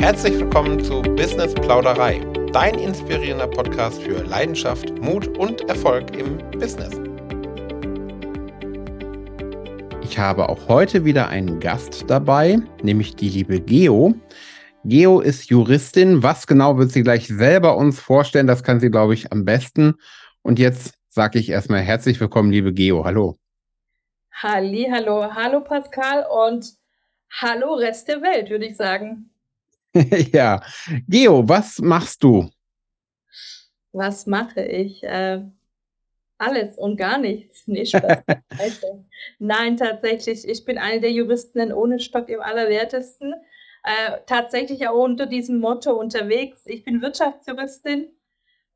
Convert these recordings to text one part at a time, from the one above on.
Herzlich willkommen zu Business Plauderei, dein inspirierender Podcast für Leidenschaft, Mut und Erfolg im Business. Ich habe auch heute wieder einen Gast dabei, nämlich die liebe Geo. Geo ist Juristin. Was genau wird sie gleich selber uns vorstellen? Das kann sie, glaube ich, am besten. Und jetzt sage ich erstmal herzlich willkommen, liebe Geo. Hallo. Halli, hallo, hallo Pascal und hallo Rest der Welt, würde ich sagen. ja, Geo, was machst du? Was mache ich? Äh, alles und gar nichts. Nee, Nein, tatsächlich, ich bin eine der Juristen ohne Stock im Allerwertesten. Äh, tatsächlich auch unter diesem Motto unterwegs. Ich bin Wirtschaftsjuristin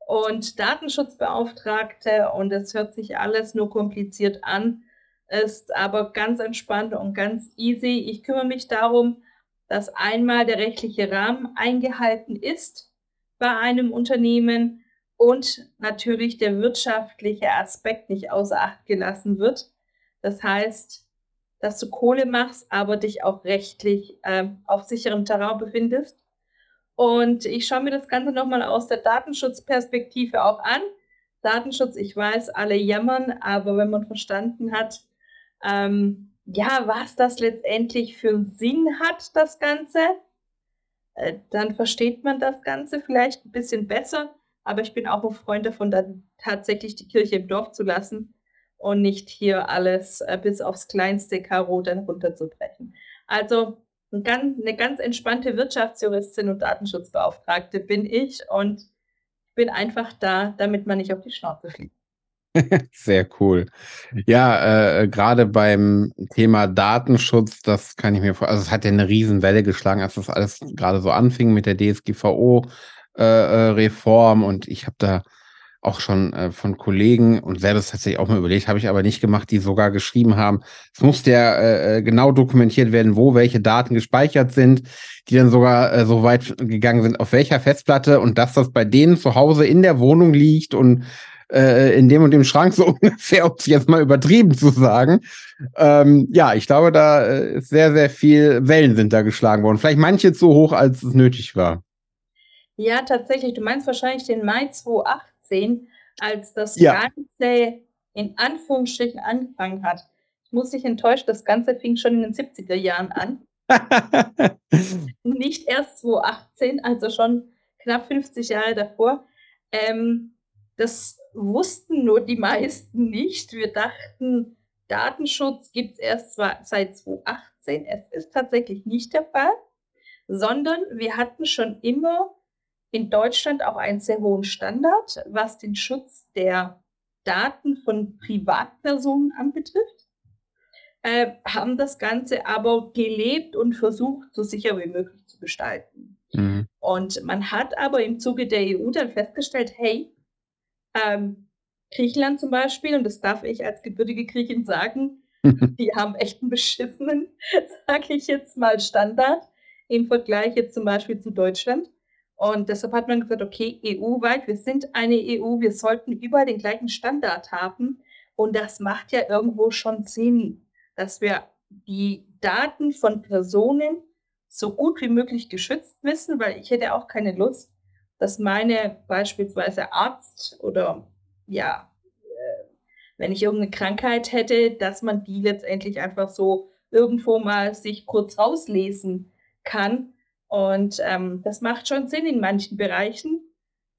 und Datenschutzbeauftragte und es hört sich alles nur kompliziert an, ist aber ganz entspannt und ganz easy. Ich kümmere mich darum, dass einmal der rechtliche Rahmen eingehalten ist bei einem Unternehmen und natürlich der wirtschaftliche Aspekt nicht außer Acht gelassen wird. Das heißt, dass du Kohle machst, aber dich auch rechtlich äh, auf sicherem Terrain befindest. Und ich schaue mir das Ganze nochmal aus der Datenschutzperspektive auch an. Datenschutz, ich weiß, alle jammern, aber wenn man verstanden hat, ähm, ja, was das letztendlich für einen Sinn hat, das Ganze, äh, dann versteht man das Ganze vielleicht ein bisschen besser. Aber ich bin auch ein Freund davon, dann tatsächlich die Kirche im Dorf zu lassen und nicht hier alles äh, bis aufs kleinste Karo dann runterzubrechen. Also ein ganz, eine ganz entspannte Wirtschaftsjuristin und Datenschutzbeauftragte bin ich und bin einfach da, damit man nicht auf die Schnauze fliegt. Sehr cool. Ja, äh, gerade beim Thema Datenschutz, das kann ich mir vorstellen, also es hat ja eine Riesenwelle geschlagen, als das alles gerade so anfing mit der DSGVO-Reform äh, äh und ich habe da auch schon äh, von Kollegen und selbst tatsächlich auch mal überlegt, habe ich aber nicht gemacht, die sogar geschrieben haben, es muss ja äh, äh, genau dokumentiert werden, wo welche Daten gespeichert sind, die dann sogar äh, so weit gegangen sind, auf welcher Festplatte und dass das bei denen zu Hause in der Wohnung liegt und äh, in dem und dem Schrank so ungefähr, um es jetzt mal übertrieben zu sagen. Ähm, ja, ich glaube, da äh, ist sehr, sehr viel Wellen sind da geschlagen worden. Vielleicht manche zu hoch, als es nötig war. Ja, tatsächlich. Du meinst wahrscheinlich den Mai 2018, als das ja. Ganze in Anführungsstrichen angefangen hat. Ich muss dich enttäuschen, das Ganze fing schon in den 70er Jahren an. Nicht erst 2018, also schon knapp 50 Jahre davor. Ähm, das wussten nur die meisten nicht. Wir dachten, Datenschutz gibt es erst seit 2018. Es ist tatsächlich nicht der Fall, sondern wir hatten schon immer in Deutschland auch einen sehr hohen Standard, was den Schutz der Daten von Privatpersonen anbetrifft, äh, haben das Ganze aber gelebt und versucht, so sicher wie möglich zu gestalten. Mhm. Und man hat aber im Zuge der EU dann festgestellt, hey, ähm, Griechenland zum Beispiel, und das darf ich als gebürtige Griechin sagen, die haben echt einen beschissenen, sage ich jetzt mal, Standard im Vergleich jetzt zum Beispiel zu Deutschland. Und deshalb hat man gesagt, okay, EU-weit, wir sind eine EU, wir sollten überall den gleichen Standard haben. Und das macht ja irgendwo schon Sinn, dass wir die Daten von Personen so gut wie möglich geschützt wissen, weil ich hätte auch keine Lust, dass meine beispielsweise Arzt oder ja, äh, wenn ich irgendeine Krankheit hätte, dass man die letztendlich einfach so irgendwo mal sich kurz rauslesen kann. Und ähm, das macht schon Sinn in manchen Bereichen.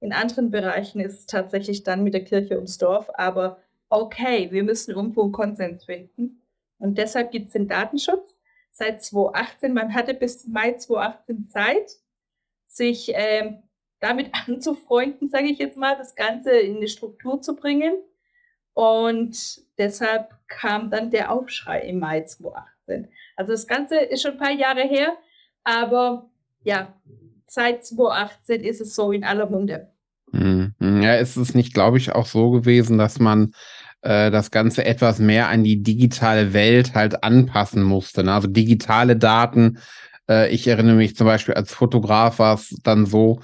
In anderen Bereichen ist es tatsächlich dann mit der Kirche ums Dorf. Aber okay, wir müssen irgendwo einen Konsens finden. Und deshalb gibt es den Datenschutz seit 2018. Man hatte bis Mai 2018 Zeit, sich ähm, damit anzufreunden, sage ich jetzt mal, das Ganze in eine Struktur zu bringen. Und deshalb kam dann der Aufschrei im Mai 2018. Also das Ganze ist schon ein paar Jahre her, aber ja, seit 2018 ist es so in aller Munde. Mhm. Ja, ist es nicht, glaube ich, auch so gewesen, dass man äh, das Ganze etwas mehr an die digitale Welt halt anpassen musste. Ne? Also digitale Daten. Äh, ich erinnere mich zum Beispiel als Fotograf war es dann so,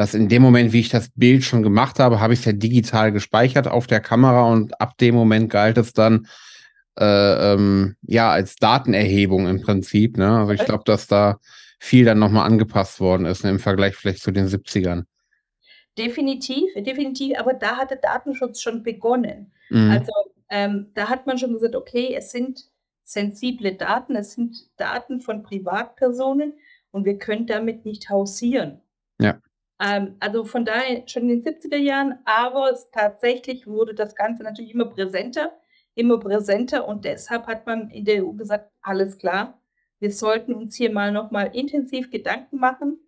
dass in dem Moment, wie ich das Bild schon gemacht habe, habe ich es ja digital gespeichert auf der Kamera und ab dem Moment galt es dann, äh, ähm, ja, als Datenerhebung im Prinzip. Ne? Also ich glaube, dass da viel dann nochmal angepasst worden ist ne, im Vergleich vielleicht zu den 70ern. Definitiv, definitiv, aber da hat der Datenschutz schon begonnen. Mhm. Also ähm, da hat man schon gesagt, okay, es sind sensible Daten, es sind Daten von Privatpersonen und wir können damit nicht hausieren. Ja. Ähm, also von daher schon in den 70er Jahren, aber tatsächlich wurde das Ganze natürlich immer präsenter, immer präsenter und deshalb hat man in der EU gesagt, alles klar, wir sollten uns hier mal nochmal intensiv Gedanken machen,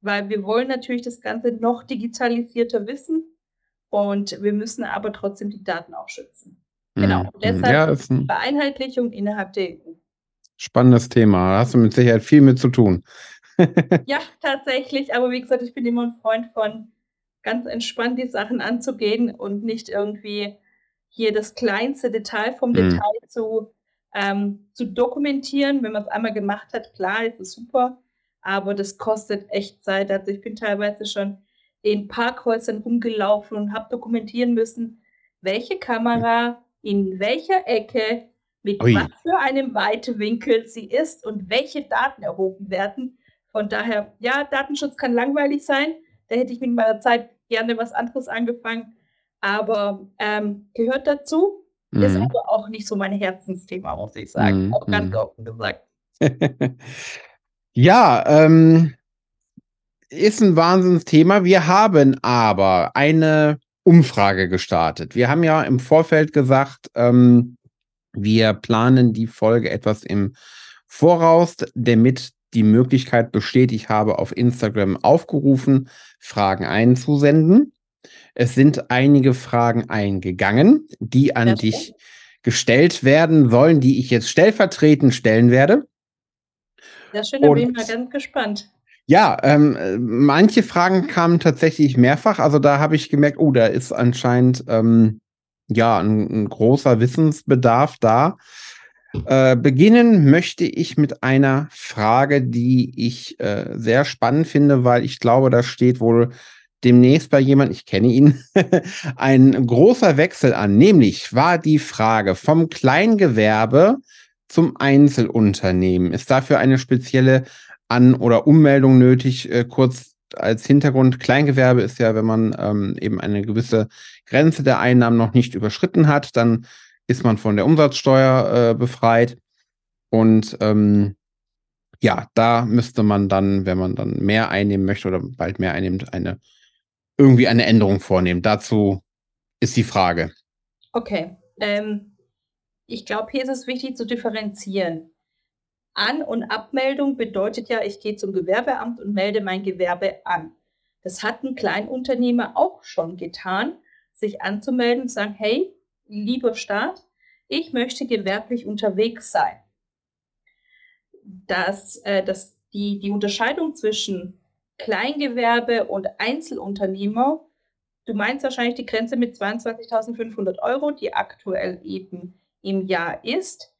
weil wir wollen natürlich das Ganze noch digitalisierter wissen und wir müssen aber trotzdem die Daten auch schützen. Genau, Mhm. und Mhm. deshalb Ja, ist ein Vereinheitlichung innerhalb der EU. spannendes Thema. Da hast du mit Sicherheit viel mit zu tun. Ja, tatsächlich, aber wie gesagt, ich bin immer ein Freund von ganz entspannt die Sachen anzugehen und nicht irgendwie hier das kleinste Detail vom Mhm. Detail zu, ähm, zu dokumentieren. Wenn man es einmal gemacht hat, klar, ist es super, aber das kostet echt Zeit. Also ich bin teilweise schon in Parkhäusern rumgelaufen und habe dokumentieren müssen, welche Kamera in welcher Ecke mit Ui. was für einem Weitewinkel sie ist und welche Daten erhoben werden. Von daher, ja, Datenschutz kann langweilig sein. Da hätte ich mit meiner Zeit gerne was anderes angefangen. Aber ähm, gehört dazu, ist Mhm. aber auch nicht so mein Herzensthema, muss ich sagen. Mhm. Auch ganz Mhm. offen gesagt. Ja, ähm, ist ein Wahnsinnsthema. Wir haben aber eine Umfrage gestartet. Wir haben ja im Vorfeld gesagt, ähm, wir planen die Folge etwas im Voraus, damit die Möglichkeit besteht, ich habe auf Instagram aufgerufen, Fragen einzusenden. Es sind einige Fragen eingegangen, die an Sehr dich gestellt werden sollen, die ich jetzt stellvertretend stellen werde. Sehr schön, da bin ich mal ganz gespannt. Ja, ähm, äh, manche Fragen kamen tatsächlich mehrfach. Also da habe ich gemerkt, oh, da ist anscheinend ähm, ja ein, ein großer Wissensbedarf da. Äh, beginnen möchte ich mit einer Frage, die ich äh, sehr spannend finde, weil ich glaube, da steht wohl demnächst bei jemand, ich kenne ihn, ein großer Wechsel an. Nämlich war die Frage vom Kleingewerbe zum Einzelunternehmen. Ist dafür eine spezielle An- oder Ummeldung nötig? Äh, kurz als Hintergrund, Kleingewerbe ist ja, wenn man ähm, eben eine gewisse Grenze der Einnahmen noch nicht überschritten hat, dann ist man von der Umsatzsteuer äh, befreit. Und ähm, ja, da müsste man dann, wenn man dann mehr einnehmen möchte oder bald mehr einnimmt, eine irgendwie eine Änderung vornehmen. Dazu ist die Frage. Okay. Ähm, ich glaube, hier ist es wichtig zu differenzieren. An- und Abmeldung bedeutet ja, ich gehe zum Gewerbeamt und melde mein Gewerbe an. Das hat ein Kleinunternehmer auch schon getan, sich anzumelden und sagen, hey, lieber Staat, ich möchte gewerblich unterwegs sein. Dass, äh, dass die, die Unterscheidung zwischen Kleingewerbe und Einzelunternehmer, du meinst wahrscheinlich die Grenze mit 22.500 Euro, die aktuell eben im Jahr ist.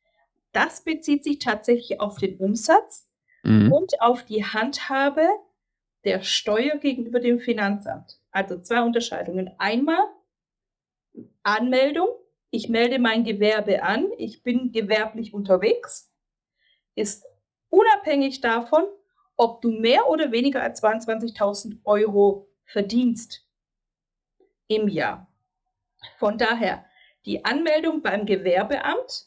Das bezieht sich tatsächlich auf den Umsatz Mhm. und auf die Handhabe der Steuer gegenüber dem Finanzamt. Also zwei Unterscheidungen. Einmal Anmeldung. Ich melde mein Gewerbe an. Ich bin gewerblich unterwegs. Ist unabhängig davon, ob du mehr oder weniger als 22.000 Euro verdienst im Jahr. Von daher, die Anmeldung beim Gewerbeamt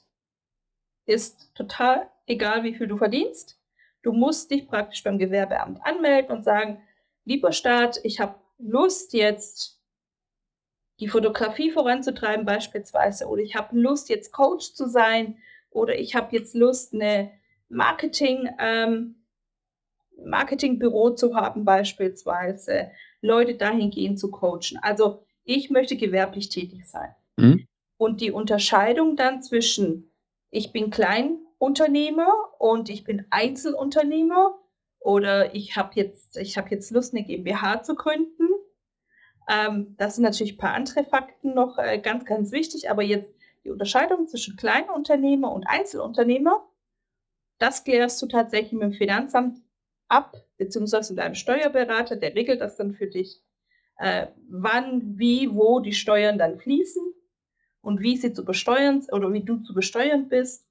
ist total egal, wie viel du verdienst. Du musst dich praktisch beim Gewerbeamt anmelden und sagen, lieber Staat, ich habe Lust jetzt die Fotografie voranzutreiben beispielsweise oder ich habe Lust jetzt Coach zu sein oder ich habe jetzt Lust eine Marketing ähm, Marketingbüro zu haben beispielsweise, Leute dahingehend zu coachen. Also ich möchte gewerblich tätig sein. Mhm. Und die Unterscheidung dann zwischen ich bin Kleinunternehmer und ich bin Einzelunternehmer oder ich habe jetzt, ich habe jetzt Lust, eine GmbH zu gründen. Ähm, das sind natürlich ein paar andere Fakten noch äh, ganz, ganz wichtig, aber jetzt die Unterscheidung zwischen Kleinunternehmer und Einzelunternehmer, das klärst du tatsächlich mit dem Finanzamt ab, beziehungsweise mit einem Steuerberater, der regelt das dann für dich, äh, wann, wie, wo die Steuern dann fließen. und wie sie zu besteuern oder wie du zu besteuern bist.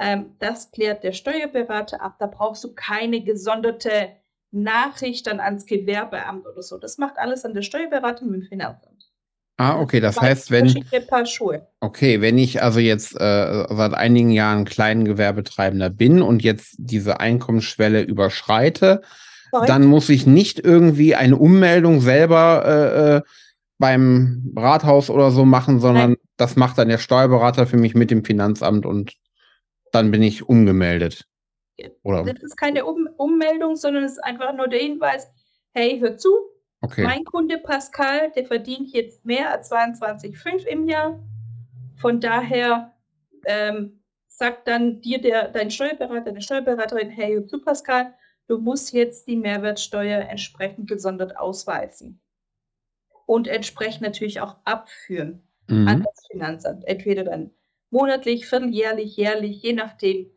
Ähm, das klärt der Steuerberater ab. Da brauchst du keine gesonderte Nachricht dann ans Gewerbeamt oder so. Das macht alles an der Steuerberater mit dem Finanzamt. Ah, okay, das heißt, wenn okay, wenn ich also jetzt äh, seit einigen Jahren Kleingewerbetreibender bin und jetzt diese Einkommensschwelle überschreite, dann muss ich nicht irgendwie eine Ummeldung selber äh, äh beim Rathaus oder so machen, sondern Nein. das macht dann der Steuerberater für mich mit dem Finanzamt und dann bin ich umgemeldet. Oder? Das ist keine um Ummeldung, sondern es ist einfach nur der Hinweis, hey, hör zu, okay. mein Kunde Pascal, der verdient jetzt mehr als 22,5 im Jahr. Von daher ähm, sagt dann dir der, dein Steuerberater, deine Steuerberaterin, hey, hör zu, Pascal, du musst jetzt die Mehrwertsteuer entsprechend gesondert ausweisen und entsprechend natürlich auch abführen mhm. an das Finanzamt. Entweder dann monatlich, vierteljährlich, jährlich, je nachdem,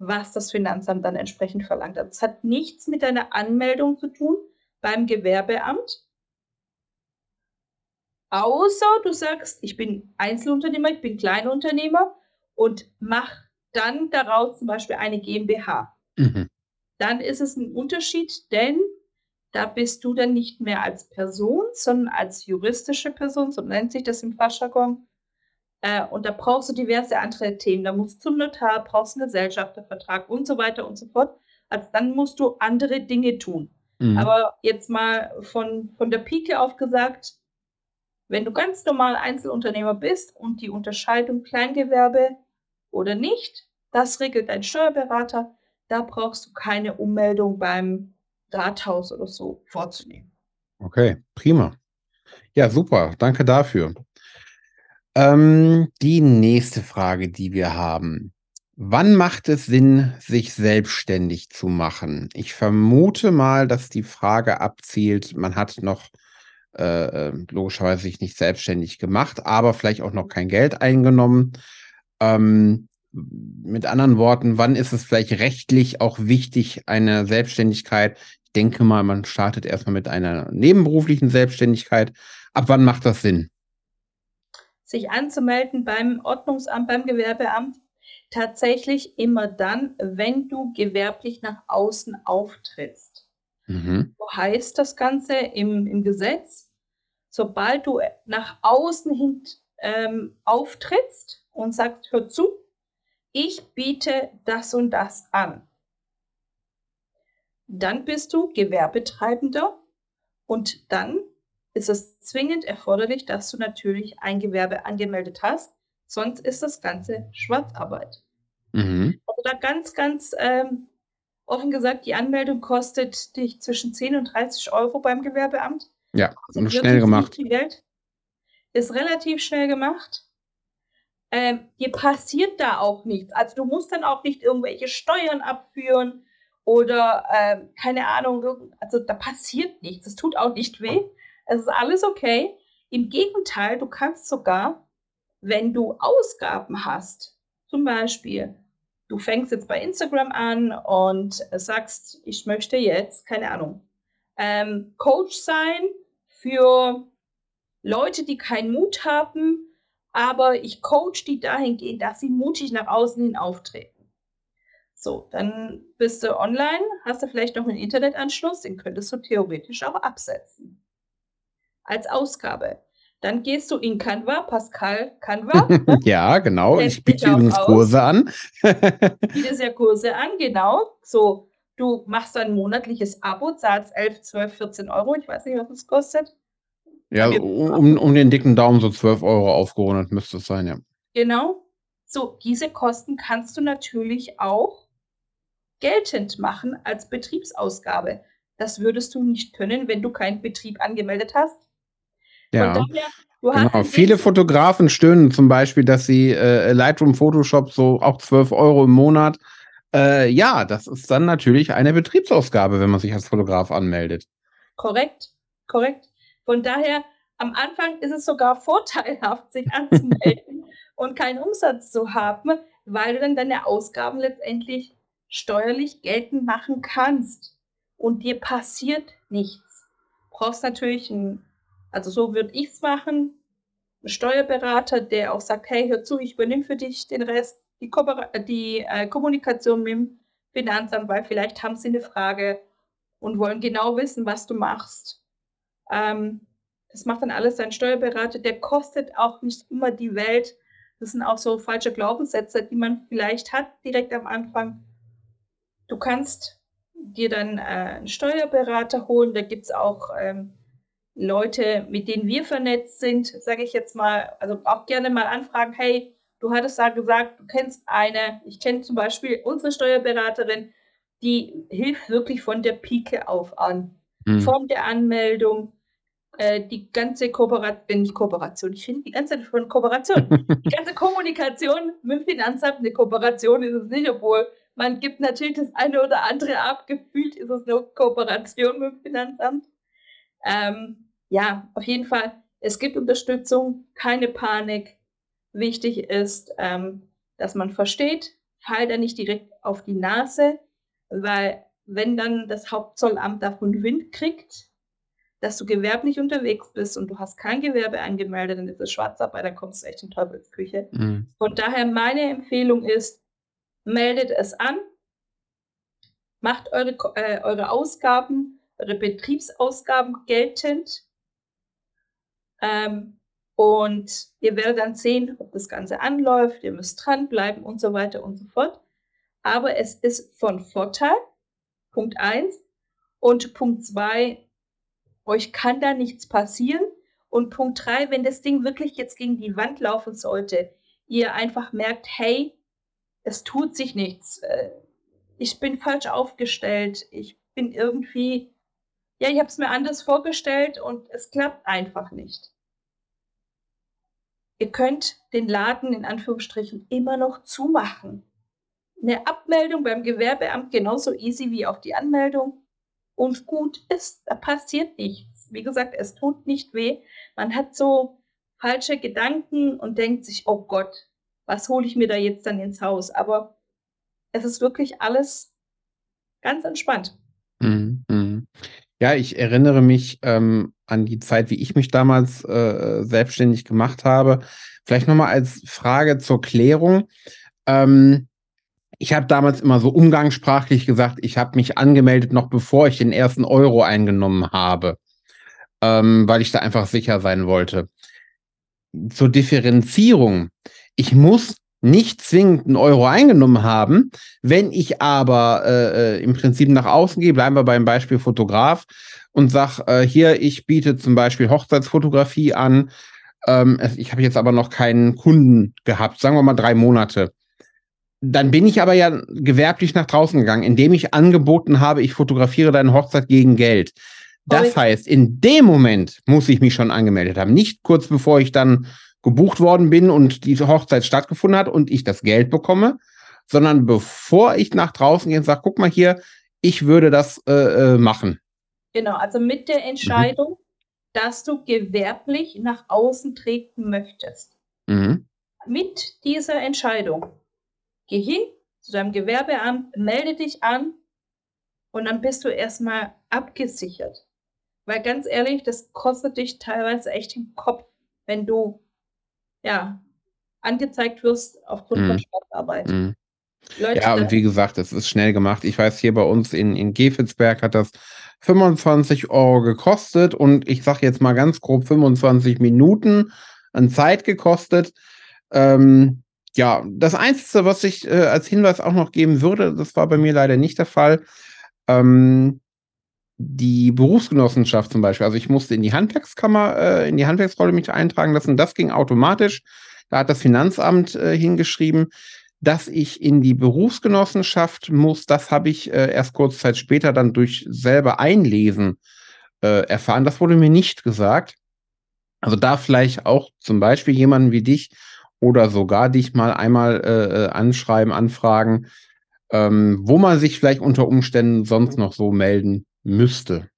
was das Finanzamt dann entsprechend verlangt hat. Das hat nichts mit deiner Anmeldung zu tun beim Gewerbeamt. Außer du sagst, ich bin Einzelunternehmer, ich bin Kleinunternehmer und mach dann daraus zum Beispiel eine GmbH. Mhm. Dann ist es ein Unterschied, denn da bist du dann nicht mehr als Person, sondern als juristische Person, so nennt sich das im Fachjargon. Äh, und da brauchst du diverse andere Themen. Da musst du zum Notar, brauchst einen Gesellschaftervertrag und so weiter und so fort. Also dann musst du andere Dinge tun. Mhm. Aber jetzt mal von, von der Pike auf gesagt, wenn du ganz normal Einzelunternehmer bist und die Unterscheidung Kleingewerbe oder nicht, das regelt dein Steuerberater. Da brauchst du keine Ummeldung beim Rathaus oder so vorzunehmen. Okay, prima. Ja, super. Danke dafür. Ähm, die nächste Frage, die wir haben. Wann macht es Sinn, sich selbstständig zu machen? Ich vermute mal, dass die Frage abzielt, man hat noch äh, äh logischerweise sich nicht selbstständig gemacht, aber vielleicht auch noch kein Geld eingenommen. Ähm, mit anderen Worten, wann ist es vielleicht rechtlich auch wichtig, eine Selbstständigkeit denke mal, man startet erstmal mit einer nebenberuflichen Selbstständigkeit. Ab wann macht das Sinn? Sich anzumelden beim Ordnungsamt, beim Gewerbeamt, tatsächlich immer dann, wenn du gewerblich nach außen auftrittst. Mhm. So heißt das Ganze im, im Gesetz, sobald du nach außen hin ähm, auftrittst und sagst, hör zu, ich biete das und das an dann bist du Gewerbetreibender und dann ist es zwingend erforderlich, dass du natürlich ein Gewerbe angemeldet hast, sonst ist das Ganze Schwarzarbeit. Mhm. Also da ganz, ganz ähm, offen gesagt, die Anmeldung kostet dich zwischen 10 und 30 Euro beim Gewerbeamt. Ja, also schnell gemacht. Geld. Ist relativ schnell gemacht. Ähm, dir passiert da auch nichts. Also du musst dann auch nicht irgendwelche Steuern abführen oder äh, keine Ahnung, also da passiert nichts, es tut auch nicht weh, es ist alles okay. Im Gegenteil, du kannst sogar, wenn du Ausgaben hast, zum Beispiel, du fängst jetzt bei Instagram an und sagst, ich möchte jetzt, keine Ahnung, ähm, Coach sein für Leute, die keinen Mut haben, aber ich coach die dahingehend, dass sie mutig nach außen hin auftreten. So, dann bist du online, hast du vielleicht noch einen Internetanschluss, den könntest du theoretisch auch absetzen. Als Ausgabe. Dann gehst du in Canva, Pascal Canva. Ja, genau. Ich biete übrigens Kurse an. biete ja Kurse an, genau. So, du machst ein monatliches Abo, zahlst 11, 12, 14 Euro. Ich weiß nicht, was es kostet. Ja, um, um den dicken Daumen so 12 Euro aufgerundet müsste es sein, ja. Genau. So, diese Kosten kannst du natürlich auch geltend machen als Betriebsausgabe. Das würdest du nicht können, wenn du keinen Betrieb angemeldet hast. Ja. Daher, genau. Viele Fotografen stöhnen zum Beispiel, dass sie äh, Lightroom Photoshop so auch 12 Euro im Monat. Äh, ja, das ist dann natürlich eine Betriebsausgabe, wenn man sich als Fotograf anmeldet. Korrekt, korrekt. Von daher, am Anfang ist es sogar vorteilhaft, sich anzumelden und keinen Umsatz zu haben, weil du dann deine Ausgaben letztendlich steuerlich geltend machen kannst und dir passiert nichts. Du brauchst natürlich ein, also so würde ich es machen, Steuerberater, der auch sagt, hey, hör zu, ich übernehme für dich den Rest, die, Kooper die äh, Kommunikation mit dem Finanzamt, weil vielleicht haben sie eine Frage und wollen genau wissen, was du machst. Ähm, das macht dann alles dein Steuerberater. Der kostet auch nicht immer die Welt. Das sind auch so falsche Glaubenssätze, die man vielleicht hat direkt am Anfang. Du kannst dir dann äh, einen Steuerberater holen. Da gibt es auch ähm, Leute, mit denen wir vernetzt sind, sage ich jetzt mal, also auch gerne mal anfragen, hey, du hattest da gesagt, du kennst eine, ich kenne zum Beispiel unsere Steuerberaterin, die hilft wirklich von der Pike auf an. Mhm. Form der Anmeldung, äh, die ganze Kooperation, nicht Kooperation, ich finde die ganze Zeit von Kooperation, die ganze Kommunikation mit dem Finanzamt, eine Kooperation ist es nicht, obwohl man gibt natürlich das eine oder andere ab, gefühlt ist es eine Kooperation mit dem Finanzamt. Ähm, ja, auf jeden Fall, es gibt Unterstützung, keine Panik. Wichtig ist, ähm, dass man versteht, fall da nicht direkt auf die Nase, weil wenn dann das Hauptzollamt davon Wind kriegt, dass du gewerblich unterwegs bist und du hast kein Gewerbe angemeldet, dann ist es Schwarzarbeit, dann kommst du echt in Teufelsküche. Mhm. Von daher meine Empfehlung ist, meldet es an, macht eure, äh, eure Ausgaben, Betriebsausgaben geltend ähm, und ihr werdet dann sehen, ob das Ganze anläuft, ihr müsst dranbleiben und so weiter und so fort. Aber es ist von Vorteil, Punkt 1. Und Punkt 2, euch kann da nichts passieren. Und Punkt 3, wenn das Ding wirklich jetzt gegen die Wand laufen sollte, ihr einfach merkt, hey, es tut sich nichts. Äh, ich bin falsch aufgestellt. Ich bin irgendwie, ja, ich habe es mir anders vorgestellt und es klappt einfach nicht. Ihr könnt den Laden in Anführungsstrichen immer noch zumachen. Eine Abmeldung beim Gewerbeamt genauso easy wie auch die Anmeldung. Und gut ist, da passiert nichts. Wie gesagt, es tut nicht weh. Man hat so falsche Gedanken und denkt sich, oh Gott, was hole ich mir da jetzt dann ins Haus? Aber es ist wirklich alles ganz entspannt. Mhm. Ja, ich erinnere mich ähm, an die Zeit, wie ich mich damals äh, selbstständig gemacht habe. Vielleicht nochmal als Frage zur Klärung. Ähm, ich habe damals immer so umgangssprachlich gesagt, ich habe mich angemeldet, noch bevor ich den ersten Euro eingenommen habe, ähm, weil ich da einfach sicher sein wollte. Zur Differenzierung. Ich muss nicht zwingend einen Euro eingenommen haben. Wenn ich aber äh, äh, im Prinzip nach außen gehe, bleiben wir beim Beispiel Fotograf und sag äh, hier, ich biete zum Beispiel Hochzeitsfotografie an. Ähm, ich habe jetzt aber noch keinen Kunden gehabt, sagen wir mal drei Monate. Dann bin ich aber ja gewerblich nach draußen gegangen, indem ich angeboten habe, ich fotografiere deine Hochzeit gegen Geld. Das heißt, in dem Moment muss ich mich schon angemeldet haben, nicht kurz bevor ich dann gebucht worden bin und diese Hochzeit stattgefunden hat und ich das Geld bekomme, sondern bevor ich nach draußen gehe und sage, guck mal hier, ich würde das äh, äh machen. Genau, also mit der Entscheidung, mhm. dass du gewerblich nach außen treten möchtest. Mhm. Mit dieser Entscheidung, geh hin zu deinem Gewerbeamt, melde dich an und dann bist du erstmal abgesichert. Weil ganz ehrlich, das kostet dich teilweise echt den Kopf, wenn du ja, angezeigt wirst aufgrund von Mhm. Schwarzarbeit. Mhm. Leute, Ja, und wie gesagt, es ist schnell gemacht. Ich weiß, hier bei uns in in Gevelsberg hat das 25 Euro gekostet und ich sage jetzt mal ganz grob 25 Minuten an Zeit gekostet. Ähm, ja, das Einzige, was ich, äh, als Hinweis auch noch geben würde, das war bei mir leider nicht der Fall, ähm die Berufsgenossenschaft zum Beispiel. Also ich musste in die Handwerkskammer, äh, in die Handwerksrolle mich eintragen lassen. Das ging automatisch. Da hat das Finanzamt äh, hingeschrieben, dass ich in die Berufsgenossenschaft muss. Das habe ich äh, erst kurz Zeit später dann durch selber einlesen äh, erfahren. Das wurde mir nicht gesagt. Also da vielleicht auch zum Beispiel jemanden wie dich oder sogar dich mal einmal äh, äh, anschreiben, anfragen, ähm, wo man sich vielleicht unter Umständen sonst noch so melden müsste.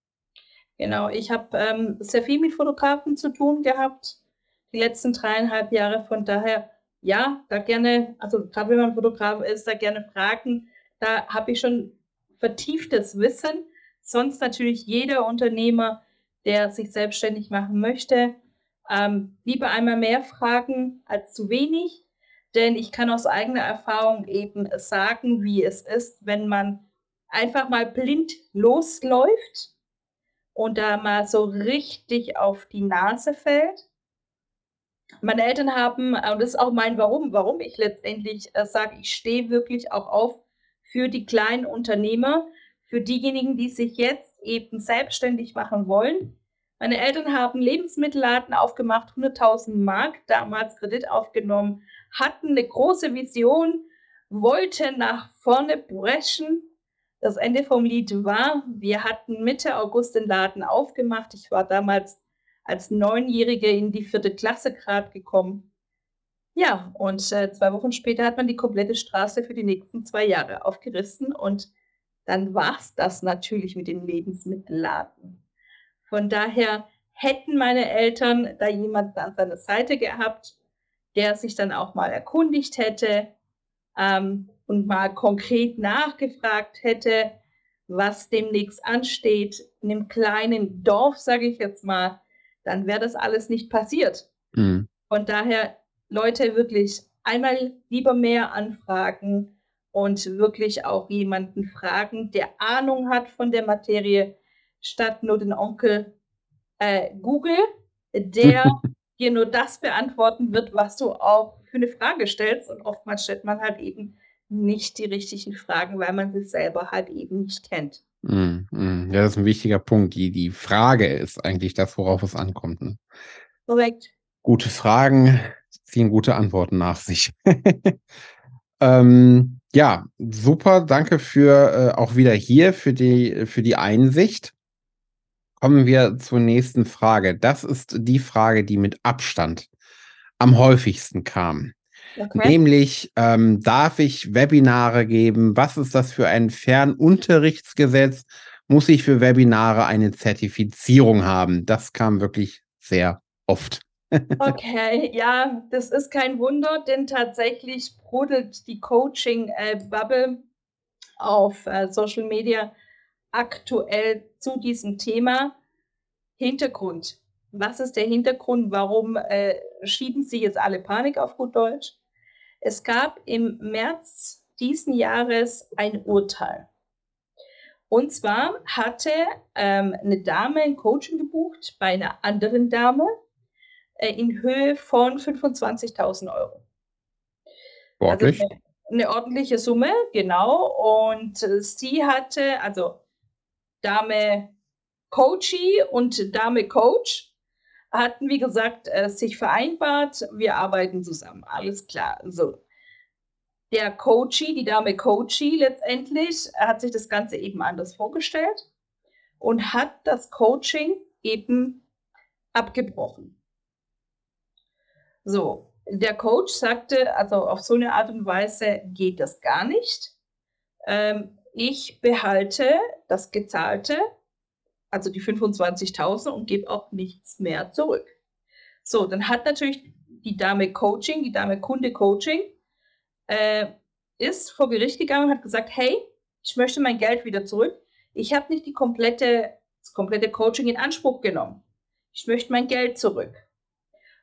Genau, ich habe ähm, sehr viel mit Fotografen zu tun gehabt, die letzten dreieinhalb Jahre. Von daher, ja, da gerne, also gerade wenn man Fotograf ist, da gerne fragen. Da habe ich schon vertieftes Wissen. Sonst natürlich jeder Unternehmer, der sich selbstständig machen möchte, ähm, lieber einmal mehr fragen als zu wenig, denn ich kann aus eigener Erfahrung eben sagen, wie es ist, wenn man einfach mal blind losläuft und da mal so richtig auf die Nase fällt. Meine Eltern haben, und das ist auch mein Warum, warum ich letztendlich äh, sage, ich stehe wirklich auch auf für die kleinen Unternehmer, für diejenigen, die sich jetzt eben selbstständig machen wollen. Meine Eltern haben Lebensmittelladen aufgemacht, 100.000 Mark, damals Kredit aufgenommen, hatten eine große Vision, wollten nach vorne brechen das Ende vom Lied war, wir hatten Mitte August den Laden aufgemacht. Ich war damals als Neunjährige in die vierte Klasse gerade gekommen. Ja, und äh, zwei Wochen später hat man die komplette Straße für die nächsten zwei Jahre aufgerissen und dann war es das natürlich mit den Lebensmittelladen. Von daher hätten meine Eltern da jemanden an seiner Seite gehabt, der sich dann auch mal erkundigt hätte, ähm, und mal konkret nachgefragt hätte, was demnächst ansteht in einem kleinen Dorf, sage ich jetzt mal, dann wäre das alles nicht passiert. Mhm. Von daher, Leute, wirklich einmal lieber mehr anfragen und wirklich auch jemanden fragen, der Ahnung hat von der Materie, statt nur den Onkel äh, Google, der dir nur das beantworten wird, was du auch für eine Frage stellst. Und oftmals stellt man halt eben nicht die richtigen Fragen, weil man sich selber halt eben nicht kennt. Mm, mm. Ja, das ist ein wichtiger Punkt. Die, die Frage ist eigentlich das, worauf es ankommt. Ne? Korrekt. Gute Fragen ziehen gute Antworten nach sich. ähm, ja, super. Danke für äh, auch wieder hier für die, für die Einsicht. Kommen wir zur nächsten Frage. Das ist die Frage, die mit Abstand am häufigsten kam. Okay. Nämlich, ähm, darf ich Webinare geben? Was ist das für ein Fernunterrichtsgesetz? Muss ich für Webinare eine Zertifizierung haben? Das kam wirklich sehr oft. Okay, ja, das ist kein Wunder, denn tatsächlich brodelt die Coaching-Bubble auf äh, Social Media aktuell zu diesem Thema. Hintergrund. Was ist der Hintergrund? Warum äh, schieben Sie jetzt alle Panik auf gut Deutsch? Es gab im März diesen Jahres ein Urteil. Und zwar hatte ähm, eine Dame ein Coaching gebucht bei einer anderen Dame äh, in Höhe von 25.000 Euro. Ordentlich. Also eine, eine, ordentliche Summe, genau. Und äh, sie hatte, also Dame Coachie und Dame Coach hatten, wie gesagt, äh, sich vereinbart, wir arbeiten zusammen. Alles klar. So. Der Coachie, die Dame Coachie letztendlich, hat sich das Ganze eben anders vorgestellt und hat das Coaching eben abgebrochen. So, der Coach sagte, also auf so eine Art und Weise geht das gar nicht. Ähm, ich behalte das Gezahlte also die 25.000 und gebe auch nichts mehr zurück. So, dann hat natürlich die Dame Coaching, die Dame Kunde Coaching, äh, ist vor Gericht gegangen und hat gesagt, hey, ich möchte mein Geld wieder zurück. Ich habe nicht die komplette, das komplette Coaching in Anspruch genommen. Ich möchte mein Geld zurück.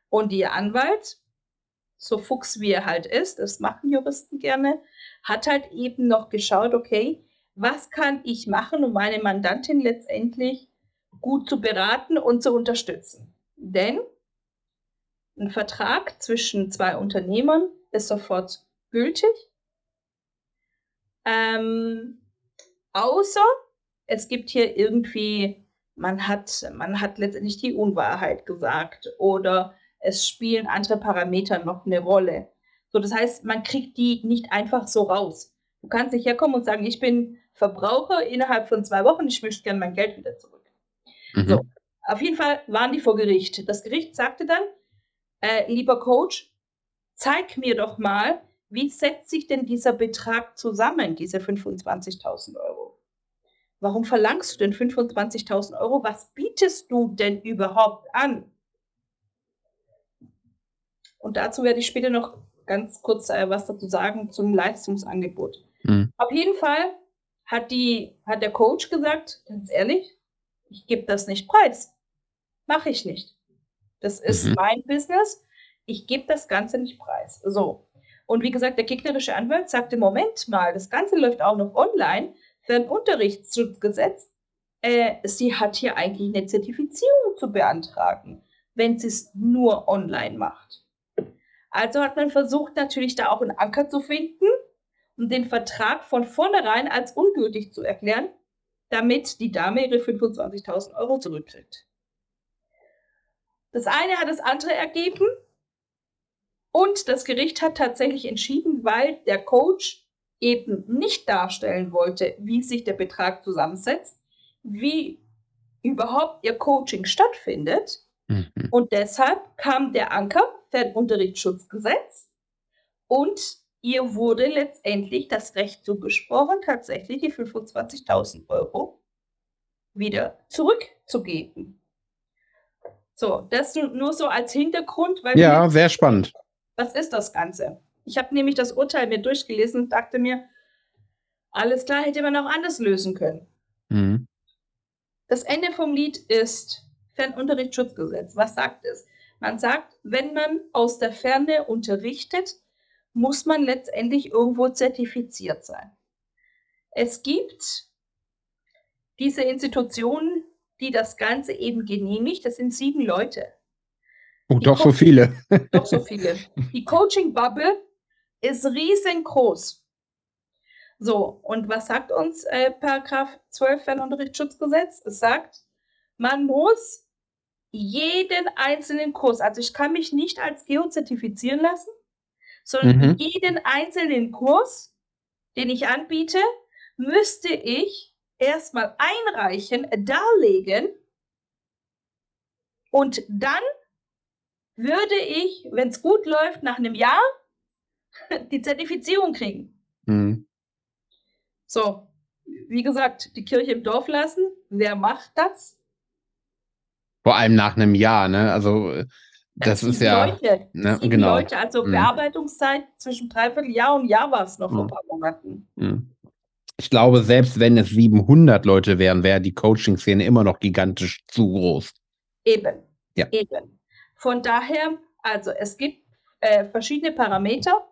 Und ihr Anwalt, so fuchs wie er halt ist, das machen Juristen gerne, hat halt eben noch geschaut, okay, was kann ich machen, um meine Mandantin letztendlich gut zu beraten und zu unterstützen. Denn ein Vertrag zwischen zwei Unternehmern ist sofort gültig, ähm, außer es gibt hier irgendwie, man hat, man hat letztendlich die Unwahrheit gesagt oder es spielen andere Parameter noch eine Rolle. So, das heißt, man kriegt die nicht einfach so raus. Du kannst nicht herkommen und sagen, ich bin Verbraucher innerhalb von zwei Wochen, ich möchte gerne mein Geld wieder zurück. Mhm. So, auf jeden Fall waren die vor Gericht. Das Gericht sagte dann, äh, lieber Coach, zeig mir doch mal, wie setzt sich denn dieser Betrag zusammen, diese 25.000 Euro? Warum verlangst du denn 25.000 Euro? Was bietest du denn überhaupt an? Und dazu werde ich später noch ganz kurz äh, was dazu sagen zum Leistungsangebot. Mhm. Auf jeden Fall hat, die, hat der Coach gesagt, ganz ehrlich, ich gebe das nicht preis. Mache ich nicht. Das ist mhm. mein Business. Ich gebe das Ganze nicht preis. So. Und wie gesagt, der gegnerische Anwalt sagte, Moment mal, das Ganze läuft auch noch online für ein Unterrichtsschutzgesetz. Äh, sie hat hier eigentlich eine Zertifizierung zu beantragen, wenn sie es nur online macht. Also hat man versucht, natürlich da auch einen Anker zu finden und den Vertrag von vornherein als ungültig zu erklären, damit die Dame ihre 25.000 Euro zurückkriegt. Das eine hat das andere ergeben und das Gericht hat tatsächlich entschieden, weil der Coach eben nicht darstellen wollte, wie sich der Betrag zusammensetzt, wie überhaupt ihr Coaching stattfindet. Mhm. Und deshalb kam der Anker Fernunterrichtsschutzgesetz und ihr wurde letztendlich das Recht zugesprochen, tatsächlich die 25.000 Euro wieder zurückzugeben. So, das nur so als Hintergrund. ja, sehr spannend. Was ist das Ganze? Ich habe nämlich das Urteil mir durchgelesen und dachte mir, alles klar, hätte man auch anders lösen können. Mhm. Das Ende vom Lied ist Fernunterrichtsschutzgesetz. Was sagt es? Man sagt, wenn man aus der Ferne unterrichtet, muss man letztendlich irgendwo zertifiziert sein. Es gibt diese Institutionen, die das Ganze eben genehmigt. Das sind sieben Leute. Oh, doch so viele. Doch so viele. Die Coaching-Bubble ist riesengroß. So, und was sagt uns äh, Paragraph 12 Fernunterrichtsschutzgesetz? Es sagt, man muss jeden einzelnen Kurs, also ich kann mich nicht als Geo zertifizieren lassen, sondern mhm. jeden einzelnen Kurs, den ich anbiete, müsste ich erstmal einreichen, darlegen und dann würde ich, wenn es gut läuft, nach einem Jahr die Zertifizierung kriegen. Mhm. So, wie gesagt, die Kirche im Dorf lassen. Wer macht das? Vor allem nach einem Jahr, ne? Also äh, das, das ist ja. Leute, ne? genau. Leute, also mhm. Bearbeitungszeit zwischen dreiviertel Jahr und Jahr war es noch mhm. vor ein paar Monaten. Mhm. Ich glaube, selbst wenn es 700 Leute wären, wäre die Coaching-Szene immer noch gigantisch zu groß. Eben. Ja. Eben. Von daher, also es gibt äh, verschiedene Parameter.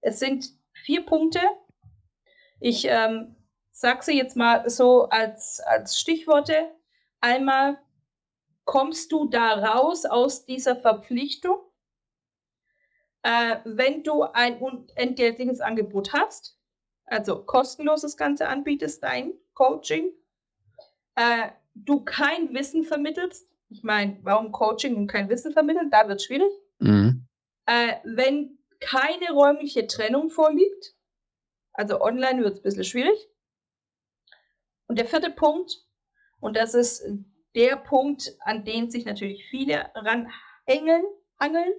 Es sind vier Punkte. Ich ähm, sage sie jetzt mal so als, als Stichworte. Einmal, kommst du da raus aus dieser Verpflichtung? Äh, wenn du ein unentgeltliches Angebot hast, also kostenloses Ganze anbietest, dein Coaching, äh, du kein Wissen vermittelst, ich meine, warum Coaching und kein Wissen vermitteln? Da wird es schwierig. Mhm. Äh, wenn keine räumliche Trennung vorliegt, also online wird es ein bisschen schwierig. Und der vierte Punkt, und das ist der Punkt, an den sich natürlich viele ranhängen, angeln,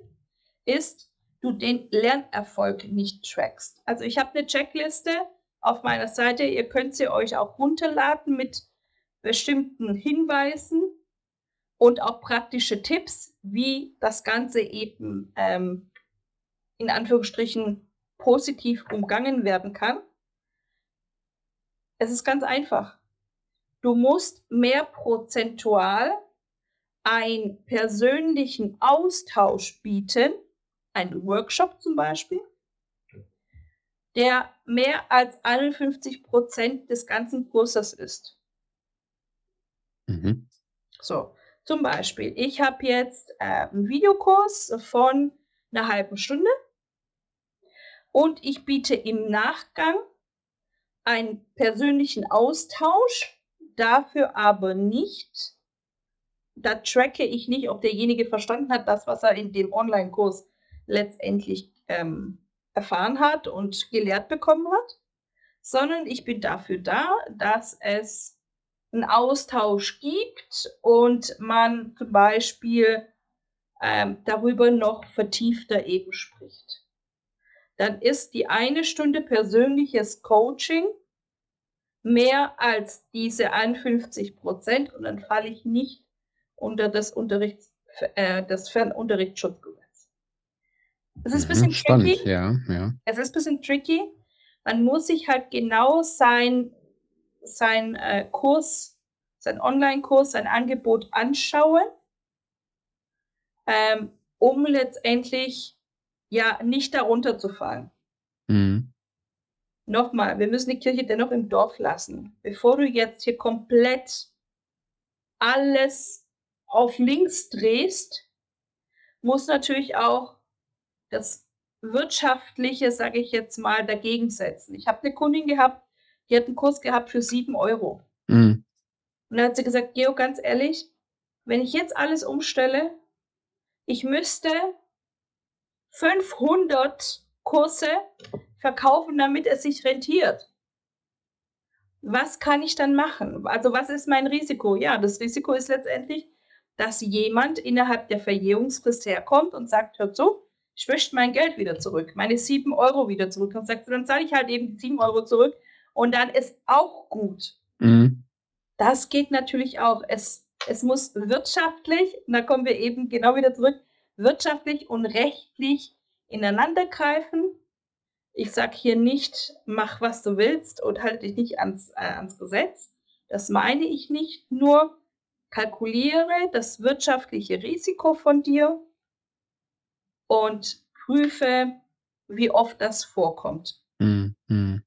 ist, du den Lernerfolg nicht trackst. Also ich habe eine Checkliste auf meiner Seite, ihr könnt sie euch auch runterladen mit bestimmten Hinweisen, und auch praktische Tipps, wie das Ganze eben ähm, in Anführungsstrichen positiv umgangen werden kann. Es ist ganz einfach. Du musst mehr prozentual einen persönlichen Austausch bieten, einen Workshop zum Beispiel, der mehr als 51 Prozent des ganzen Kurses ist. Mhm. So, zum Beispiel, ich habe jetzt äh, einen Videokurs von einer halben Stunde und ich biete im Nachgang einen persönlichen Austausch, dafür aber nicht, da tracke ich nicht, ob derjenige verstanden hat, das, was er in dem Online-Kurs letztendlich ähm, erfahren hat und gelehrt bekommen hat, sondern ich bin dafür da, dass es einen Austausch gibt und man zum Beispiel ähm, darüber noch vertiefter eben spricht. Dann ist die eine Stunde persönliches Coaching mehr als diese 51 Prozent und dann falle ich nicht unter das, Unterrichts, äh, das Fernunterrichtsschutzgesetz. Es ist ein bisschen mhm, Spannend, tricky. Ja, ja. Es ist ein bisschen tricky. Man muss sich halt genau sein sein äh, Kurs, sein Online-Kurs, sein Angebot anschauen. ähm, um letztendlich ja nicht darunter zu fallen. Mhm. Nochmal, wir müssen die Kirche dennoch im Dorf lassen. Bevor du jetzt hier komplett alles auf links drehst, muss natürlich auch das Wirtschaftliche, sage ich jetzt mal, dagegen setzen. Ich habe eine Kundin gehabt, die hat einen Kurs gehabt für 7 Euro. Mhm. Und dann hat sie gesagt, Geo, ganz ehrlich, wenn ich jetzt alles umstelle, ich müsste 500 Kurse verkaufen, damit es sich rentiert. Was kann ich dann machen? Also was ist mein Risiko? Ja, das Risiko ist letztendlich, dass jemand innerhalb der Verjährungsfrist herkommt und sagt, hör zu, ich möchte mein Geld wieder zurück, meine 7 Euro wieder zurück. Und sagt, dann zahle ich halt eben die 7 Euro zurück und dann ist auch gut. Mhm. Das geht natürlich auch. Es, es muss wirtschaftlich, und da kommen wir eben genau wieder zurück, wirtschaftlich und rechtlich ineinander greifen. Ich sage hier nicht, mach was du willst und halte dich nicht ans, äh, ans Gesetz. Das meine ich nicht. Nur kalkuliere das wirtschaftliche Risiko von dir und prüfe, wie oft das vorkommt. Mhm.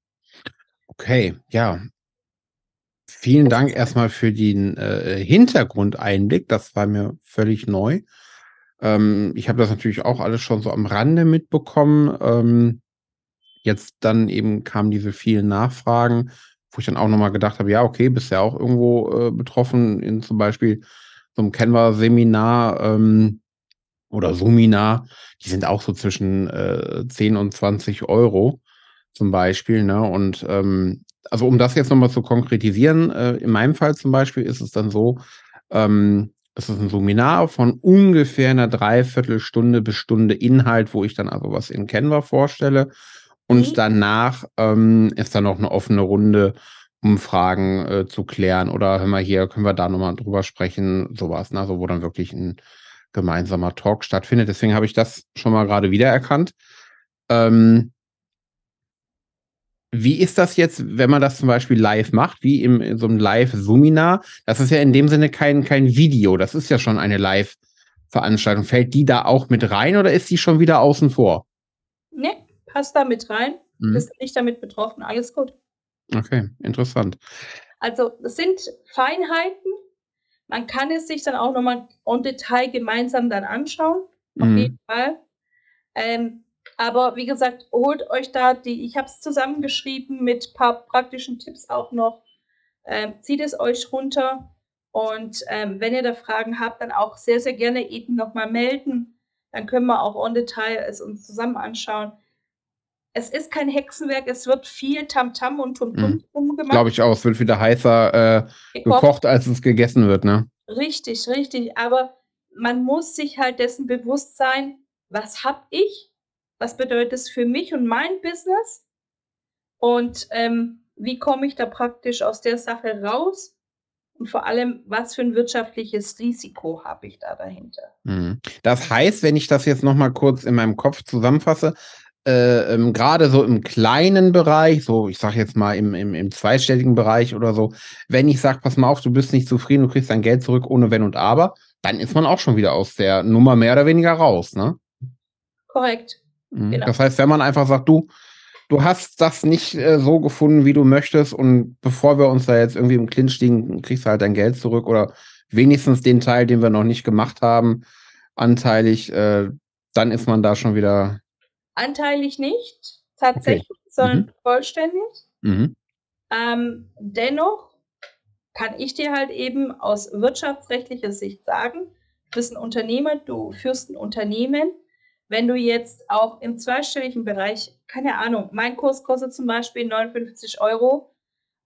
Okay, ja. Vielen Dank erstmal für den äh, Hintergrundeinblick. Das war mir völlig neu. Ähm, ich habe das natürlich auch alles schon so am Rande mitbekommen. Ähm, jetzt dann eben kamen diese vielen Nachfragen, wo ich dann auch nochmal gedacht habe, ja, okay, bist ja auch irgendwo äh, betroffen in zum Beispiel so einem Canva-Seminar ähm, oder Suminar. Die sind auch so zwischen äh, 10 und 20 Euro zum Beispiel. Ne? Und ähm, also um das jetzt nochmal zu konkretisieren, äh, in meinem Fall zum Beispiel ist es dann so, ähm, es ist ein Seminar von ungefähr einer Dreiviertelstunde bis Stunde Inhalt, wo ich dann also was in Canva vorstelle. Und mhm. danach ähm, ist dann noch eine offene Runde, um Fragen äh, zu klären. Oder hör mal hier, können wir da nochmal drüber sprechen, sowas, ne? also wo dann wirklich ein gemeinsamer Talk stattfindet. Deswegen habe ich das schon mal gerade wiedererkannt. Ähm, wie ist das jetzt, wenn man das zum Beispiel live macht, wie im, in so einem Live-Seminar? Das ist ja in dem Sinne kein, kein Video, das ist ja schon eine Live-Veranstaltung. Fällt die da auch mit rein oder ist die schon wieder außen vor? Nee, passt da mit rein. Mhm. Bist nicht damit betroffen, alles gut. Okay, interessant. Also, das sind Feinheiten. Man kann es sich dann auch nochmal en Detail gemeinsam dann anschauen. Auf mhm. jeden Fall. Ähm, aber wie gesagt, holt euch da die, ich habe es zusammengeschrieben mit ein paar praktischen Tipps auch noch. Ähm, zieht es euch runter und ähm, wenn ihr da Fragen habt, dann auch sehr, sehr gerne eben nochmal melden. Dann können wir auch on Detail es uns zusammen anschauen. Es ist kein Hexenwerk, es wird viel Tamtam -Tam und Tum-Tum mhm. gemacht. Glaube ich auch, es wird wieder heißer äh, gekocht, als es gegessen wird, ne? Richtig, richtig. Aber man muss sich halt dessen bewusst sein, was habe ich was bedeutet es für mich und mein Business und ähm, wie komme ich da praktisch aus der Sache raus und vor allem, was für ein wirtschaftliches Risiko habe ich da dahinter. Mhm. Das heißt, wenn ich das jetzt noch mal kurz in meinem Kopf zusammenfasse, äh, ähm, gerade so im kleinen Bereich, so ich sage jetzt mal im, im, im zweistelligen Bereich oder so, wenn ich sage, pass mal auf, du bist nicht zufrieden, du kriegst dein Geld zurück ohne Wenn und Aber, dann ist man auch schon wieder aus der Nummer mehr oder weniger raus, ne? Korrekt. Mhm. Genau. Das heißt, wenn man einfach sagt, du, du hast das nicht äh, so gefunden, wie du möchtest, und bevor wir uns da jetzt irgendwie im Clinch liegen, kriegst du halt dein Geld zurück oder wenigstens den Teil, den wir noch nicht gemacht haben, anteilig, äh, dann ist man da schon wieder. Anteilig nicht, tatsächlich, okay. sondern mhm. vollständig. Mhm. Ähm, dennoch kann ich dir halt eben aus wirtschaftsrechtlicher Sicht sagen, du bist ein Unternehmer, du führst ein Unternehmen, wenn du jetzt auch im zweistelligen Bereich, keine Ahnung, mein Kurs kostet zum Beispiel 59 Euro,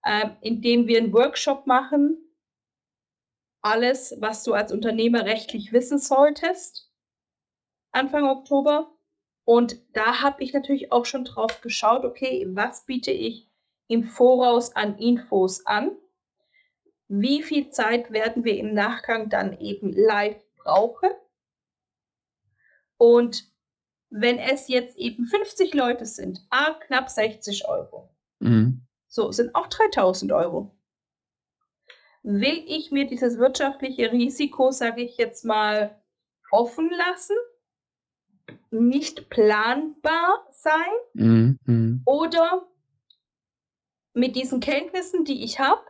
ähm, indem wir einen Workshop machen, alles, was du als Unternehmer rechtlich wissen solltest, Anfang Oktober. Und da habe ich natürlich auch schon drauf geschaut, okay, was biete ich im Voraus an Infos an? Wie viel Zeit werden wir im Nachgang dann eben live brauchen? Und wenn es jetzt eben 50 Leute sind, a, knapp 60 Euro. Mhm. So, sind auch 3000 Euro. Will ich mir dieses wirtschaftliche Risiko, sage ich jetzt mal, offen lassen, nicht planbar sein Mhm. oder mit diesen Kenntnissen, die ich habe,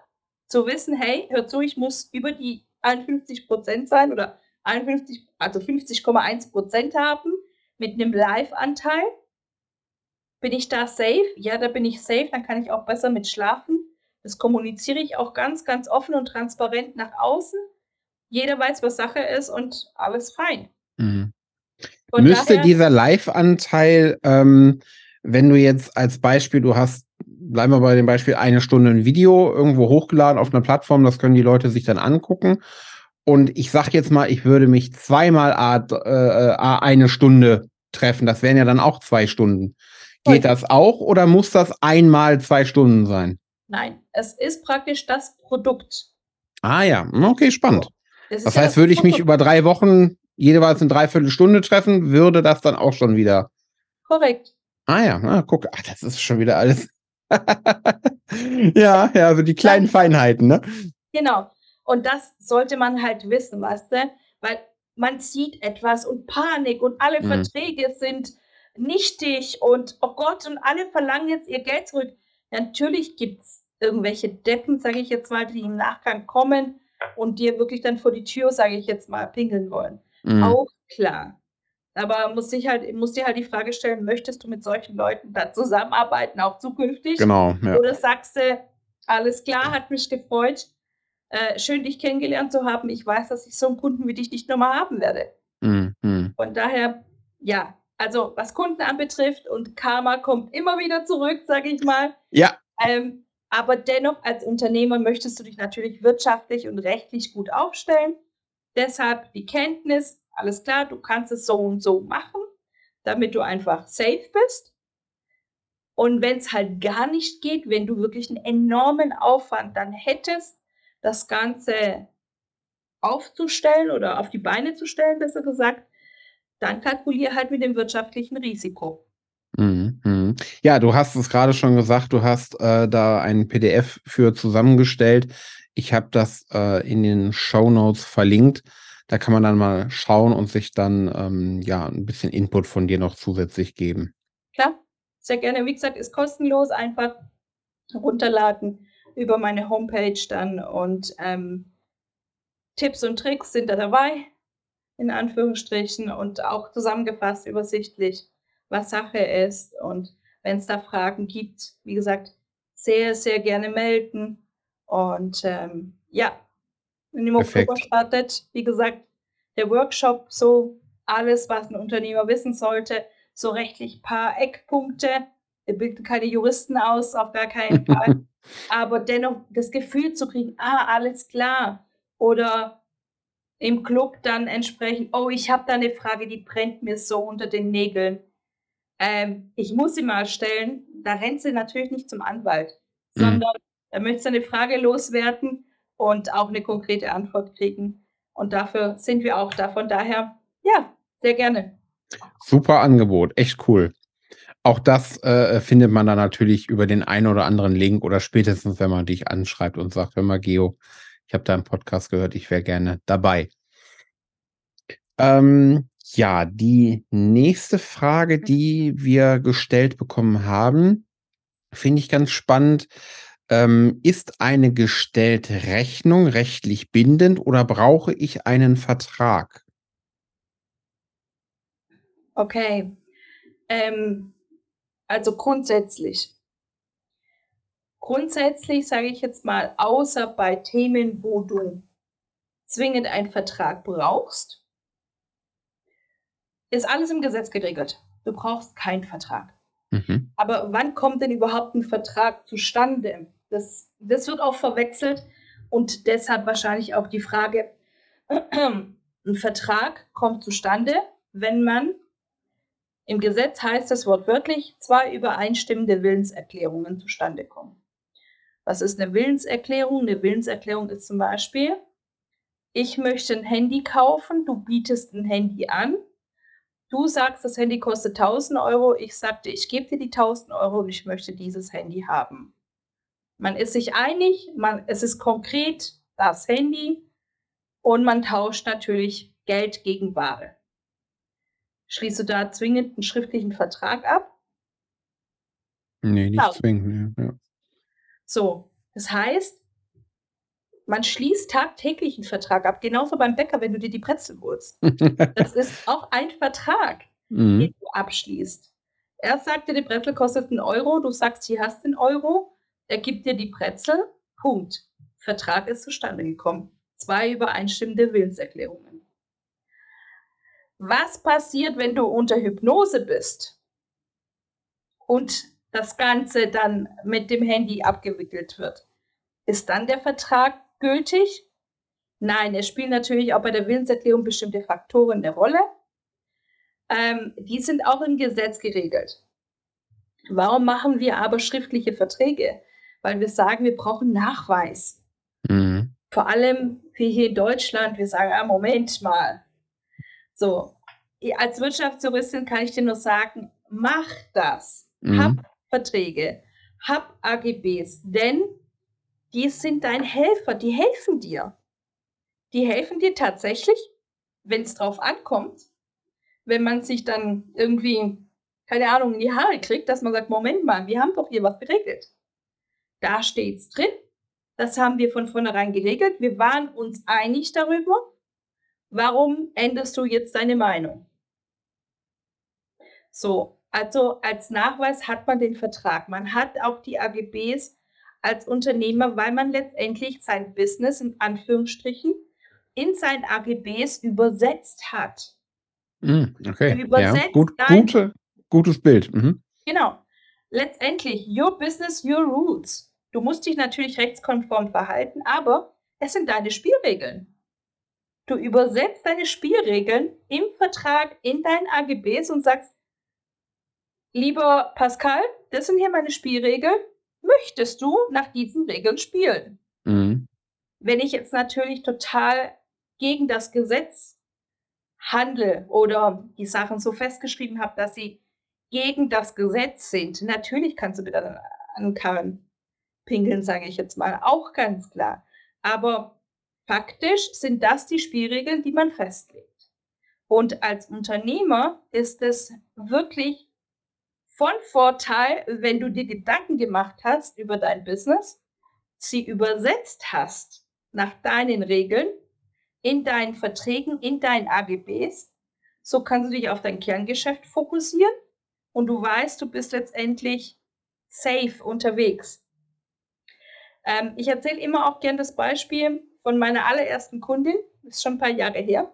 zu wissen, hey, hör zu, ich muss über die 51% sein oder 51, also 50,1% haben mit einem Live-Anteil. Bin ich da safe? Ja, da bin ich safe, dann kann ich auch besser mit schlafen. Das kommuniziere ich auch ganz, ganz offen und transparent nach außen. Jeder weiß, was Sache ist und alles fein. Mhm. Müsste daher, dieser Live-Anteil, ähm, wenn du jetzt als Beispiel, du hast, bleiben wir bei dem Beispiel, eine Stunde ein Video irgendwo hochgeladen auf einer Plattform, das können die Leute sich dann angucken. Und ich sag jetzt mal, ich würde mich zweimal a, äh, a eine Stunde treffen. Das wären ja dann auch zwei Stunden. Geht das auch oder muss das einmal zwei Stunden sein? Nein, es ist praktisch das Produkt. Ah ja, okay, spannend. Das, das heißt, ja würde ich mich über drei Wochen jeweils eine Dreiviertelstunde treffen, würde das dann auch schon wieder. Korrekt. Ah ja, na, guck, ach, das ist schon wieder alles. ja, ja, also die kleinen. Feinheiten, ne? Genau. Und das sollte man halt wissen, weißt du? Weil man sieht etwas und Panik und alle mhm. Verträge sind nichtig und oh Gott, und alle verlangen jetzt ihr Geld zurück. Natürlich gibt es irgendwelche Deppen, sage ich jetzt mal, die im Nachgang kommen und dir wirklich dann vor die Tür, sage ich jetzt mal, pingeln wollen. Mhm. Auch klar. Aber muss sich halt, muss dir halt die Frage stellen, möchtest du mit solchen Leuten da zusammenarbeiten, auch zukünftig? Genau. Ja. Oder sagst du, alles klar, hat mich gefreut, äh, schön dich kennengelernt zu haben. Ich weiß, dass ich so einen Kunden wie dich nicht nochmal haben werde. Mhm. Von daher, ja, also was Kunden anbetrifft und Karma kommt immer wieder zurück, sage ich mal. Ja. Ähm, aber dennoch als Unternehmer möchtest du dich natürlich wirtschaftlich und rechtlich gut aufstellen. Deshalb die Kenntnis, alles klar, du kannst es so und so machen, damit du einfach safe bist. Und wenn es halt gar nicht geht, wenn du wirklich einen enormen Aufwand dann hättest, das Ganze aufzustellen oder auf die Beine zu stellen, besser gesagt, dann kalkuliere halt mit dem wirtschaftlichen Risiko. Mhm, mhm. Ja, du hast es gerade schon gesagt, du hast äh, da ein PDF für zusammengestellt. Ich habe das äh, in den Show Notes verlinkt. Da kann man dann mal schauen und sich dann ähm, ja ein bisschen Input von dir noch zusätzlich geben. Klar, sehr gerne. Wie gesagt, ist kostenlos, einfach runterladen über meine Homepage dann und ähm, Tipps und Tricks sind da dabei, in Anführungsstrichen, und auch zusammengefasst übersichtlich was Sache ist. Und wenn es da Fragen gibt, wie gesagt, sehr, sehr gerne melden. Und ähm, ja, wenn im Oktober startet, wie gesagt, der Workshop, so alles, was ein Unternehmer wissen sollte, so rechtlich paar Eckpunkte. Wir bilden keine Juristen aus, auf gar keinen Fall. Aber dennoch das Gefühl zu kriegen, ah, alles klar. Oder im Club dann entsprechend, oh, ich habe da eine Frage, die brennt mir so unter den Nägeln ähm, ich muss sie mal stellen, da rennt sie natürlich nicht zum Anwalt, mhm. sondern da möchte sie eine Frage loswerden und auch eine konkrete Antwort kriegen. Und dafür sind wir auch da. Von daher, ja, sehr gerne. Super Angebot, echt cool. Auch das äh, findet man dann natürlich über den einen oder anderen Link oder spätestens, wenn man dich anschreibt und sagt, hör mal, Geo, ich habe da einen Podcast gehört, ich wäre gerne dabei. Ähm, ja, die nächste Frage, die wir gestellt bekommen haben, finde ich ganz spannend. Ähm, ist eine gestellte Rechnung rechtlich bindend oder brauche ich einen Vertrag? Okay. Ähm, also grundsätzlich. Grundsätzlich sage ich jetzt mal, außer bei Themen, wo du zwingend einen Vertrag brauchst, ist alles im Gesetz geregelt. Du brauchst keinen Vertrag. Mhm. Aber wann kommt denn überhaupt ein Vertrag zustande? Das, das wird auch verwechselt und deshalb wahrscheinlich auch die Frage, ein Vertrag kommt zustande, wenn man im Gesetz heißt es wortwörtlich, zwei übereinstimmende Willenserklärungen zustande kommen. Was ist eine Willenserklärung? Eine Willenserklärung ist zum Beispiel, ich möchte ein Handy kaufen, du bietest ein Handy an Du sagst, das Handy kostet 1000 Euro. Ich sagte, ich gebe dir die 1000 Euro und ich möchte dieses Handy haben. Man ist sich einig, man, es ist konkret das Handy und man tauscht natürlich Geld gegen Ware. Schließt du da zwingend einen schriftlichen Vertrag ab? Nee, nicht Klar. zwingend. Ja. So, das heißt, man schließt tagtäglich einen Vertrag ab, genauso beim Bäcker, wenn du dir die Brezel holst. das ist auch ein Vertrag, mhm. den du abschließt. Er sagt dir, die Brezel kostet einen Euro, du sagst, hier hast du einen Euro, er gibt dir die Brezel, Punkt. Vertrag ist zustande gekommen. Zwei übereinstimmende Willenserklärungen. Was passiert, wenn du unter Hypnose bist und das Ganze dann mit dem Handy abgewickelt wird? Ist dann der Vertrag gültig? Nein, es spielen natürlich auch bei der Willenserklärung bestimmte Faktoren eine Rolle. Ähm, die sind auch im Gesetz geregelt. Warum machen wir aber schriftliche Verträge? Weil wir sagen, wir brauchen Nachweis. Mhm. Vor allem wie hier in Deutschland, wir sagen, ah, Moment mal. So, als Wirtschaftsjuristin kann ich dir nur sagen, mach das. Mhm. Hab Verträge, hab AGBs, denn die sind dein Helfer, die helfen dir. Die helfen dir tatsächlich, wenn es drauf ankommt, wenn man sich dann irgendwie, keine Ahnung, in die Haare kriegt, dass man sagt, Moment mal, wir haben doch hier was geregelt. Da steht's drin. Das haben wir von vornherein geregelt. Wir waren uns einig darüber. Warum änderst du jetzt deine Meinung? So, also als Nachweis hat man den Vertrag. Man hat auch die AGBs als Unternehmer, weil man letztendlich sein Business in Anführungsstrichen in sein AGBs übersetzt hat. Mm, okay, übersetzt ja, gut, gute, gutes Bild. Mhm. Genau. Letztendlich, your business, your rules. Du musst dich natürlich rechtskonform verhalten, aber es sind deine Spielregeln. Du übersetzt deine Spielregeln im Vertrag in dein AGBs und sagst, lieber Pascal, das sind hier meine Spielregeln möchtest du nach diesen Regeln spielen? Mhm. Wenn ich jetzt natürlich total gegen das Gesetz handle oder die Sachen so festgeschrieben habe, dass sie gegen das Gesetz sind, natürlich kannst du wieder an Karren pinkeln, sage ich jetzt mal, auch ganz klar. Aber faktisch sind das die Spielregeln, die man festlegt. Und als Unternehmer ist es wirklich von Vorteil, wenn du dir Gedanken gemacht hast über dein Business, sie übersetzt hast nach deinen Regeln, in deinen Verträgen, in deinen AGBs. So kannst du dich auf dein Kerngeschäft fokussieren und du weißt, du bist letztendlich safe unterwegs. Ähm, ich erzähle immer auch gern das Beispiel von meiner allerersten Kundin, das ist schon ein paar Jahre her,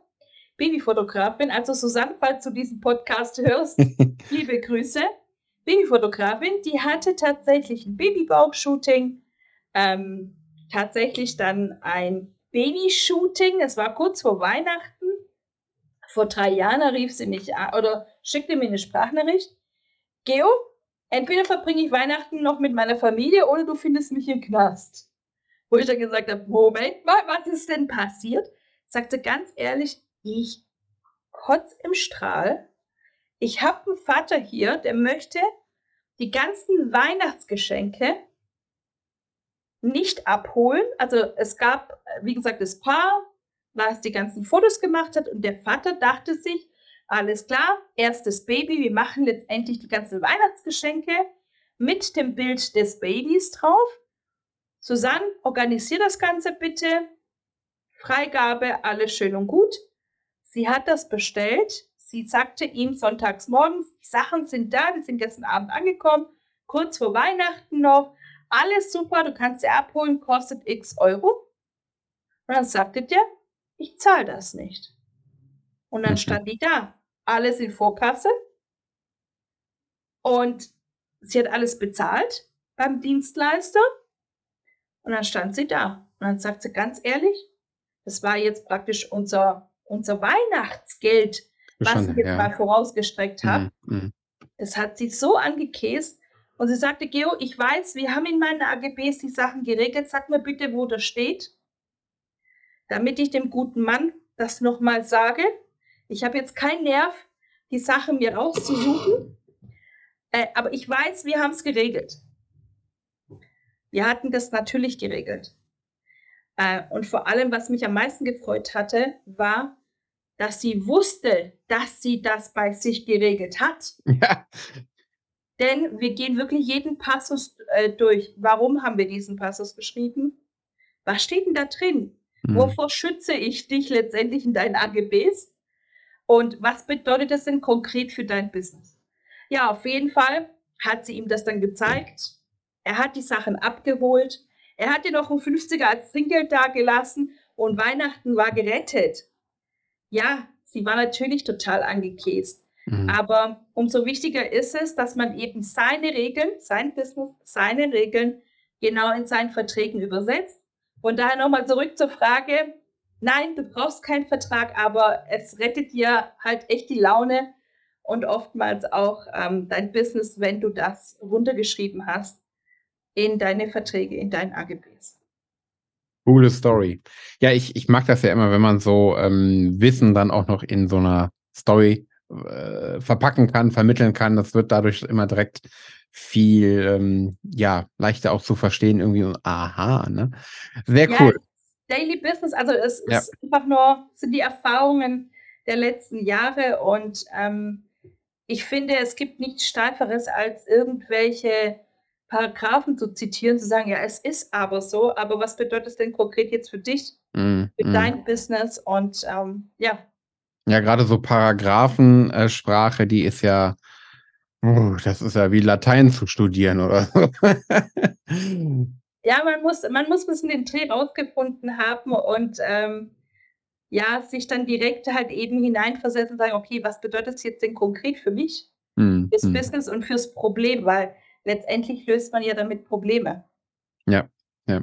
Babyfotografin. Also Susanne, falls du diesen Podcast hörst, liebe Grüße. Babyfotografin, die hatte tatsächlich ein Babybauch-Shooting, ähm, tatsächlich dann ein Baby-Shooting. Es war kurz vor Weihnachten. Vor drei Jahren rief sie mich an oder schickte mir eine Sprachnachricht. Geo, entweder verbringe ich Weihnachten noch mit meiner Familie oder du findest mich im Knast. Wo ich dann gesagt habe, Moment mal, was ist denn passiert? Sagte ganz ehrlich, ich kotz im Strahl ich habe einen Vater hier, der möchte die ganzen Weihnachtsgeschenke nicht abholen. Also es gab, wie gesagt, das Paar, was die ganzen Fotos gemacht hat und der Vater dachte sich, alles klar, erstes Baby, wir machen letztendlich die ganzen Weihnachtsgeschenke mit dem Bild des Babys drauf. Susanne, organisier das Ganze bitte. Freigabe, alles schön und gut. Sie hat das bestellt Sie sagte ihm sonntags morgens, die Sachen sind da, die sind gestern Abend angekommen, kurz vor Weihnachten noch, alles super, du kannst sie abholen, kostet x Euro. Und dann sagte der, ich zahle das nicht. Und dann stand die da, alles in Vorkasse. Und sie hat alles bezahlt beim Dienstleister. Und dann stand sie da. Und dann sagt sie ganz ehrlich, das war jetzt praktisch unser, unser Weihnachtsgeld, was ich jetzt ja. mal vorausgestreckt habe. Mhm. Mhm. Das hat sie so angekäst. Und sie sagte, Geo, ich weiß, wir haben in meinen AGBs die Sachen geregelt. Sag mir bitte, wo das steht, damit ich dem guten Mann das nochmal sage. Ich habe jetzt keinen Nerv, die Sache mir rauszusuchen. Äh, aber ich weiß, wir haben es geregelt. Wir hatten das natürlich geregelt. Äh, und vor allem, was mich am meisten gefreut hatte, war, dass sie wusste, dass sie das bei sich geregelt hat. Ja. Denn wir gehen wirklich jeden Passus äh, durch. Warum haben wir diesen Passus geschrieben? Was steht denn da drin? Mhm. Wovor schütze ich dich letztendlich in deinen AGBs? Und was bedeutet das denn konkret für dein Business? Ja, auf jeden Fall hat sie ihm das dann gezeigt. Er hat die Sachen abgeholt. Er hat ihr noch ein 50er als Trinkgeld dagelassen und Weihnachten war gerettet. Ja, sie war natürlich total angekäst. Mhm. Aber umso wichtiger ist es, dass man eben seine Regeln, sein Business, seine Regeln genau in seinen Verträgen übersetzt. Von daher nochmal zurück zur Frage, nein, du brauchst keinen Vertrag, aber es rettet dir halt echt die Laune und oftmals auch ähm, dein Business, wenn du das runtergeschrieben hast in deine Verträge, in deinen AGBs. Coole Story. Ja, ich, ich mag das ja immer, wenn man so ähm, Wissen dann auch noch in so einer Story äh, verpacken kann, vermitteln kann. Das wird dadurch immer direkt viel ähm, ja leichter auch zu verstehen irgendwie aha ne sehr ja, cool Daily Business also es ja. ist einfach nur sind die Erfahrungen der letzten Jahre und ähm, ich finde es gibt nichts Steiferes als irgendwelche Paragraphen zu zitieren, zu sagen, ja, es ist aber so, aber was bedeutet es denn konkret jetzt für dich, mm, für mm. dein Business und ähm, ja. Ja, gerade so Paragraphensprache, die ist ja, uh, das ist ja wie Latein zu studieren oder so. ja, man muss, man muss ein bisschen den Dreh rausgefunden haben und ähm, ja, sich dann direkt halt eben hineinversetzen und sagen, okay, was bedeutet es jetzt denn konkret für mich, mm, fürs Business und fürs Problem, weil letztendlich löst man ja damit Probleme. Ja, ja.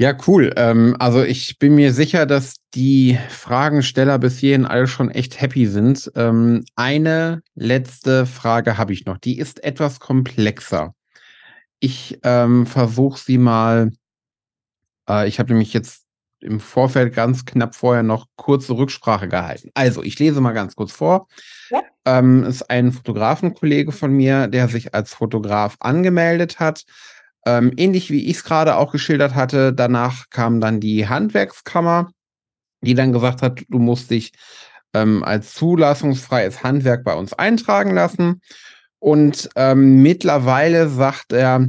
Ja, cool. Ähm, also ich bin mir sicher, dass die Fragensteller bis hierhin alle schon echt happy sind. Ähm, eine letzte Frage habe ich noch. Die ist etwas komplexer. Ich ähm, versuche sie mal. Äh, ich habe nämlich jetzt im Vorfeld ganz knapp vorher noch kurze Rücksprache gehalten. Also, ich lese mal ganz kurz vor. Ja. Ähm, ist ein Fotografenkollege von mir, der sich als Fotograf angemeldet hat. Ähm, ähnlich wie ich es gerade auch geschildert hatte, danach kam dann die Handwerkskammer, die dann gesagt hat, du musst dich ähm, als zulassungsfreies Handwerk bei uns eintragen lassen. Und ähm, mittlerweile sagt er,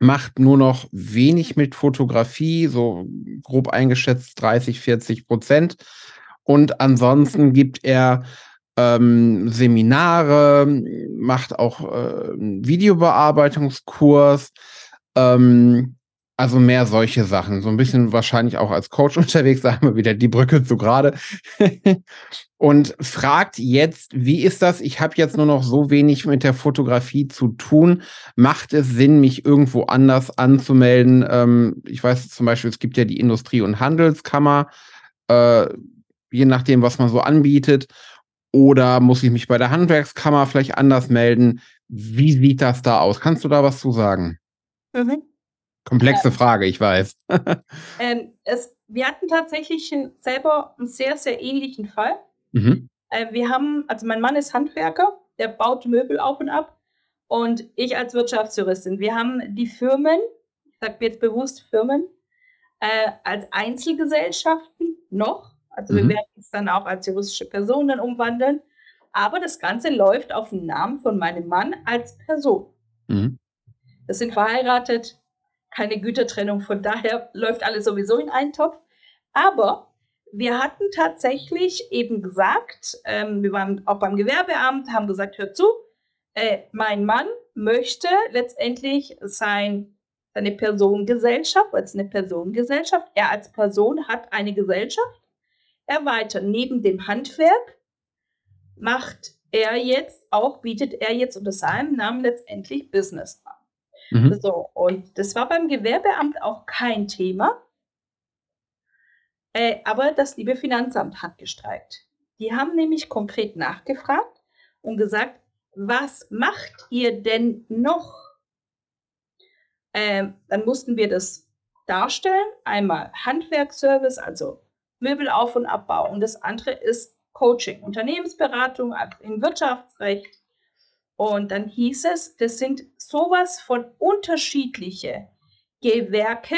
macht nur noch wenig mit Fotografie, so grob eingeschätzt 30, 40 Prozent. Und ansonsten gibt er ähm, Seminare, macht auch äh, Videobearbeitungskurs, ähm, also mehr solche Sachen. So ein bisschen wahrscheinlich auch als Coach unterwegs, sagen wir wieder die Brücke zu gerade. und fragt jetzt, wie ist das? Ich habe jetzt nur noch so wenig mit der Fotografie zu tun. Macht es Sinn, mich irgendwo anders anzumelden? Ähm, ich weiß zum Beispiel, es gibt ja die Industrie- und Handelskammer, äh, je nachdem, was man so anbietet. Oder muss ich mich bei der Handwerkskammer vielleicht anders melden? Wie sieht das da aus? Kannst du da was zu sagen? Mhm. Komplexe ähm, Frage, ich weiß. ähm, es, wir hatten tatsächlich selber einen sehr, sehr ähnlichen Fall. Mhm. Äh, wir haben, also mein Mann ist Handwerker, der baut Möbel auf und ab. Und ich als Wirtschaftsjuristin. Wir haben die Firmen, ich sage jetzt bewusst Firmen, äh, als Einzelgesellschaften noch. Also mhm. wir werden es dann auch als juristische Personen umwandeln. Aber das Ganze läuft auf den Namen von meinem Mann als Person. Mhm. Wir sind verheiratet, keine Gütertrennung, von daher läuft alles sowieso in einen Topf. Aber wir hatten tatsächlich eben gesagt, ähm, wir waren auch beim Gewerbeamt, haben gesagt, hör zu, äh, mein Mann möchte letztendlich sein, seine Personengesellschaft, als eine Personengesellschaft, er als Person hat eine Gesellschaft, erweitern. Neben dem Handwerk macht er jetzt auch, bietet er jetzt unter seinem Namen letztendlich Business an. Mhm. So, und das war beim Gewerbeamt auch kein Thema. Äh, aber das liebe Finanzamt hat gestreikt. Die haben nämlich konkret nachgefragt und gesagt, was macht ihr denn noch? Ähm, dann mussten wir das darstellen. Einmal Handwerksservice, also Möbelauf- und Abbau. Und das andere ist Coaching, Unternehmensberatung im Wirtschaftsrecht, und dann hieß es, das sind sowas von unterschiedliche Gewerke,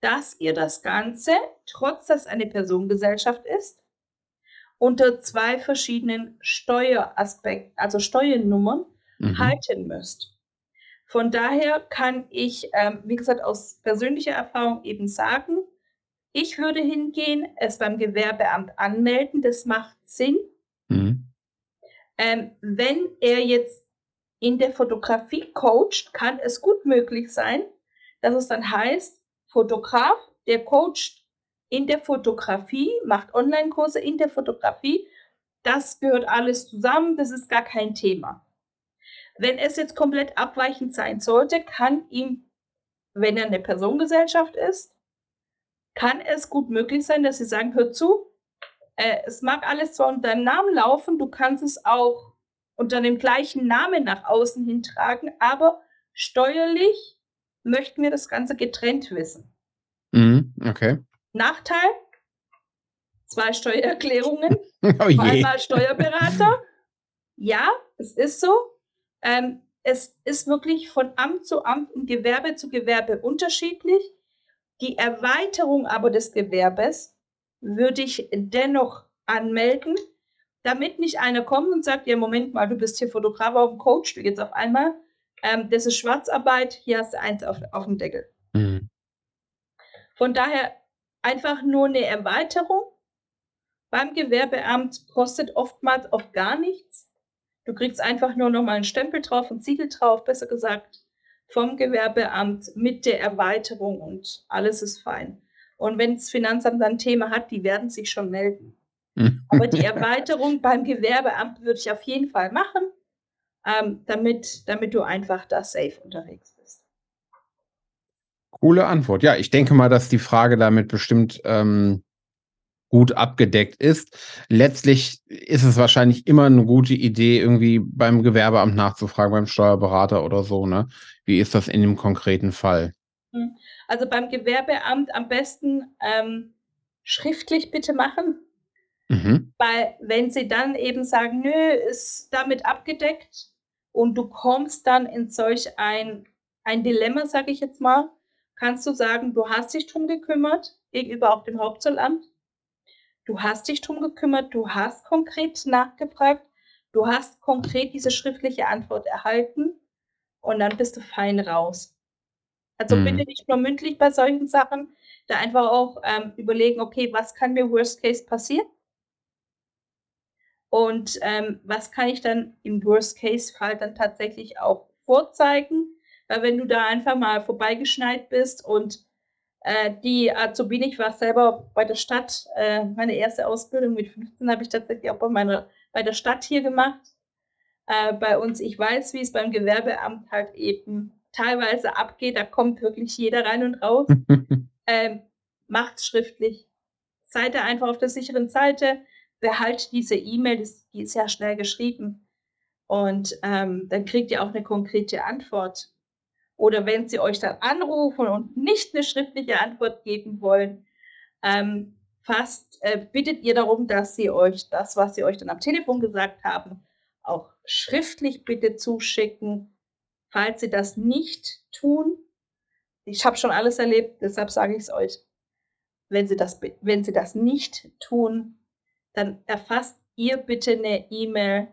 dass ihr das Ganze, trotz dass eine Personengesellschaft ist, unter zwei verschiedenen Steueraspekten, also Steuernummern, mhm. halten müsst. Von daher kann ich, ähm, wie gesagt, aus persönlicher Erfahrung eben sagen, ich würde hingehen, es beim Gewerbeamt anmelden, das macht Sinn. Ähm, wenn er jetzt in der Fotografie coacht, kann es gut möglich sein, dass es dann heißt, Fotograf, der coacht in der Fotografie, macht Online-Kurse in der Fotografie. Das gehört alles zusammen, das ist gar kein Thema. Wenn es jetzt komplett abweichend sein sollte, kann ihm, wenn er eine Personengesellschaft ist, kann es gut möglich sein, dass sie sagen, hör zu, äh, es mag alles zwar unter deinem Namen laufen, du kannst es auch unter dem gleichen Namen nach außen hin tragen, aber steuerlich möchten wir das Ganze getrennt wissen. Mhm, okay. Nachteil? Zwei Steuererklärungen, oh einmal Steuerberater. Ja, es ist so. Ähm, es ist wirklich von Amt zu Amt und Gewerbe zu Gewerbe unterschiedlich. Die Erweiterung aber des Gewerbes würde ich dennoch anmelden, damit nicht einer kommt und sagt, ja, Moment mal, du bist hier Fotograf auf dem Coach, du jetzt auf einmal, ähm, das ist Schwarzarbeit, hier hast du eins auf, auf dem Deckel. Mhm. Von daher einfach nur eine Erweiterung beim Gewerbeamt kostet oftmals auch gar nichts. Du kriegst einfach nur noch mal einen Stempel drauf, einen Siegel drauf, besser gesagt, vom Gewerbeamt mit der Erweiterung und alles ist fein. Und wenn das Finanzamt dann ein Thema hat, die werden sich schon melden. Aber die Erweiterung beim Gewerbeamt würde ich auf jeden Fall machen, ähm, damit, damit du einfach da safe unterwegs bist. Coole Antwort. Ja, ich denke mal, dass die Frage damit bestimmt ähm, gut abgedeckt ist. Letztlich ist es wahrscheinlich immer eine gute Idee, irgendwie beim Gewerbeamt nachzufragen, beim Steuerberater oder so. Ne? Wie ist das in dem konkreten Fall? Also beim Gewerbeamt am besten ähm, schriftlich bitte machen. Mhm. Weil wenn sie dann eben sagen, nö, ist damit abgedeckt und du kommst dann in solch ein, ein Dilemma, sage ich jetzt mal, kannst du sagen, du hast dich drum gekümmert gegenüber auch dem Hauptzollamt Du hast dich drum gekümmert, du hast konkret nachgefragt, du hast konkret diese schriftliche Antwort erhalten und dann bist du fein raus. Also mhm. bitte nicht nur mündlich bei solchen Sachen, da einfach auch ähm, überlegen, okay, was kann mir Worst Case passieren? Und ähm, was kann ich dann im Worst Case Fall dann tatsächlich auch vorzeigen? Weil wenn du da einfach mal vorbeigeschneit bist und äh, die Azubine, ich war selber bei der Stadt, äh, meine erste Ausbildung mit 15 habe ich tatsächlich auch bei, meiner, bei der Stadt hier gemacht. Äh, bei uns, ich weiß, wie es beim Gewerbeamt halt eben teilweise abgeht, da kommt wirklich jeder rein und raus. ähm, macht schriftlich. Seid ihr einfach auf der sicheren Seite, behaltet diese E-Mail, die ist ja schnell geschrieben. Und ähm, dann kriegt ihr auch eine konkrete Antwort. Oder wenn sie euch dann anrufen und nicht eine schriftliche Antwort geben wollen, ähm, fast äh, bittet ihr darum, dass sie euch das, was sie euch dann am Telefon gesagt haben, auch schriftlich bitte zuschicken. Falls sie das nicht tun, ich habe schon alles erlebt, deshalb sage ich es euch. Wenn sie, das, wenn sie das nicht tun, dann erfasst ihr bitte eine E-Mail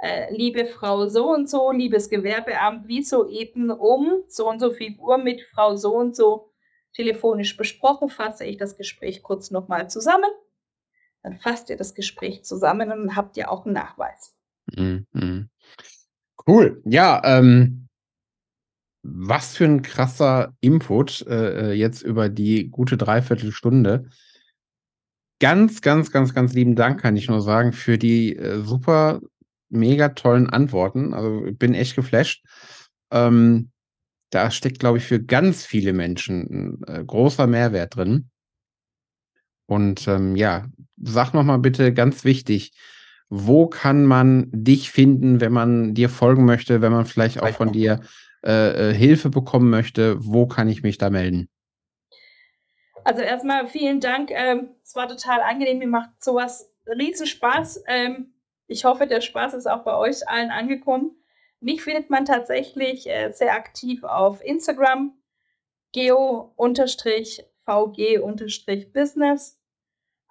äh, liebe Frau so und so, liebes Gewerbeamt, wie soeben um so und so viel Uhr mit Frau so und so telefonisch besprochen, fasse ich das Gespräch kurz nochmal zusammen. Dann fasst ihr das Gespräch zusammen und habt ihr auch einen Nachweis. Mhm. Cool. Ja, ähm, was für ein krasser Input äh, äh, jetzt über die gute Dreiviertelstunde. Ganz, ganz, ganz, ganz lieben Dank, kann ich nur sagen, für die äh, super mega tollen Antworten. Also ich bin echt geflasht. Ähm, da steckt, glaube ich, für ganz viele Menschen ein äh, großer Mehrwert drin. Und ähm, ja, sag noch mal bitte ganz wichtig, wo kann man dich finden, wenn man dir folgen möchte, wenn man vielleicht auch von dir äh, äh, Hilfe bekommen möchte? Wo kann ich mich da melden? Also erstmal vielen Dank. Ähm, es war total angenehm. Mir macht sowas riesen Spaß. Ähm, ich hoffe, der Spaß ist auch bei euch allen angekommen. Mich findet man tatsächlich äh, sehr aktiv auf Instagram, geo-fotografie. vg-business.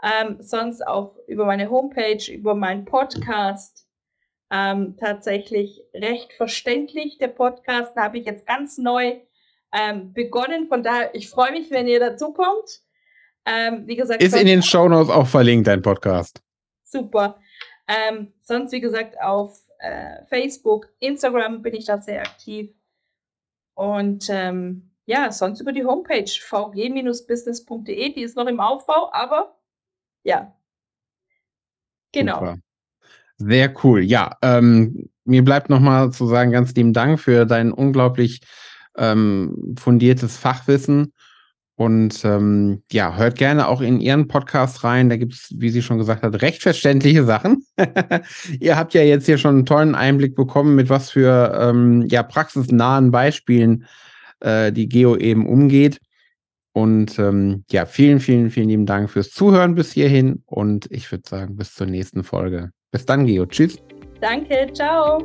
Ähm, sonst auch über meine Homepage, über meinen Podcast. Ähm, tatsächlich recht verständlich. Der Podcast habe ich jetzt ganz neu ähm, begonnen. Von daher, ich freue mich, wenn ihr dazu kommt. Ähm, wie gesagt, ist in den Shownotes auch verlinkt, dein Podcast. Super. Ähm, sonst, wie gesagt, auf äh, Facebook, Instagram bin ich da sehr aktiv. Und ähm, ja, sonst über die Homepage vg-business.de, die ist noch im Aufbau, aber ja. Genau. Super. Sehr cool. Ja, ähm, mir bleibt nochmal zu sagen, ganz lieben Dank für dein unglaublich ähm, fundiertes Fachwissen. Und ähm, ja, hört gerne auch in Ihren Podcast rein. Da gibt es, wie sie schon gesagt hat, recht verständliche Sachen. Ihr habt ja jetzt hier schon einen tollen Einblick bekommen, mit was für ähm, ja, praxisnahen Beispielen äh, die Geo eben umgeht. Und ähm, ja, vielen, vielen, vielen lieben Dank fürs Zuhören bis hierhin. Und ich würde sagen, bis zur nächsten Folge. Bis dann, Geo. Tschüss. Danke, ciao.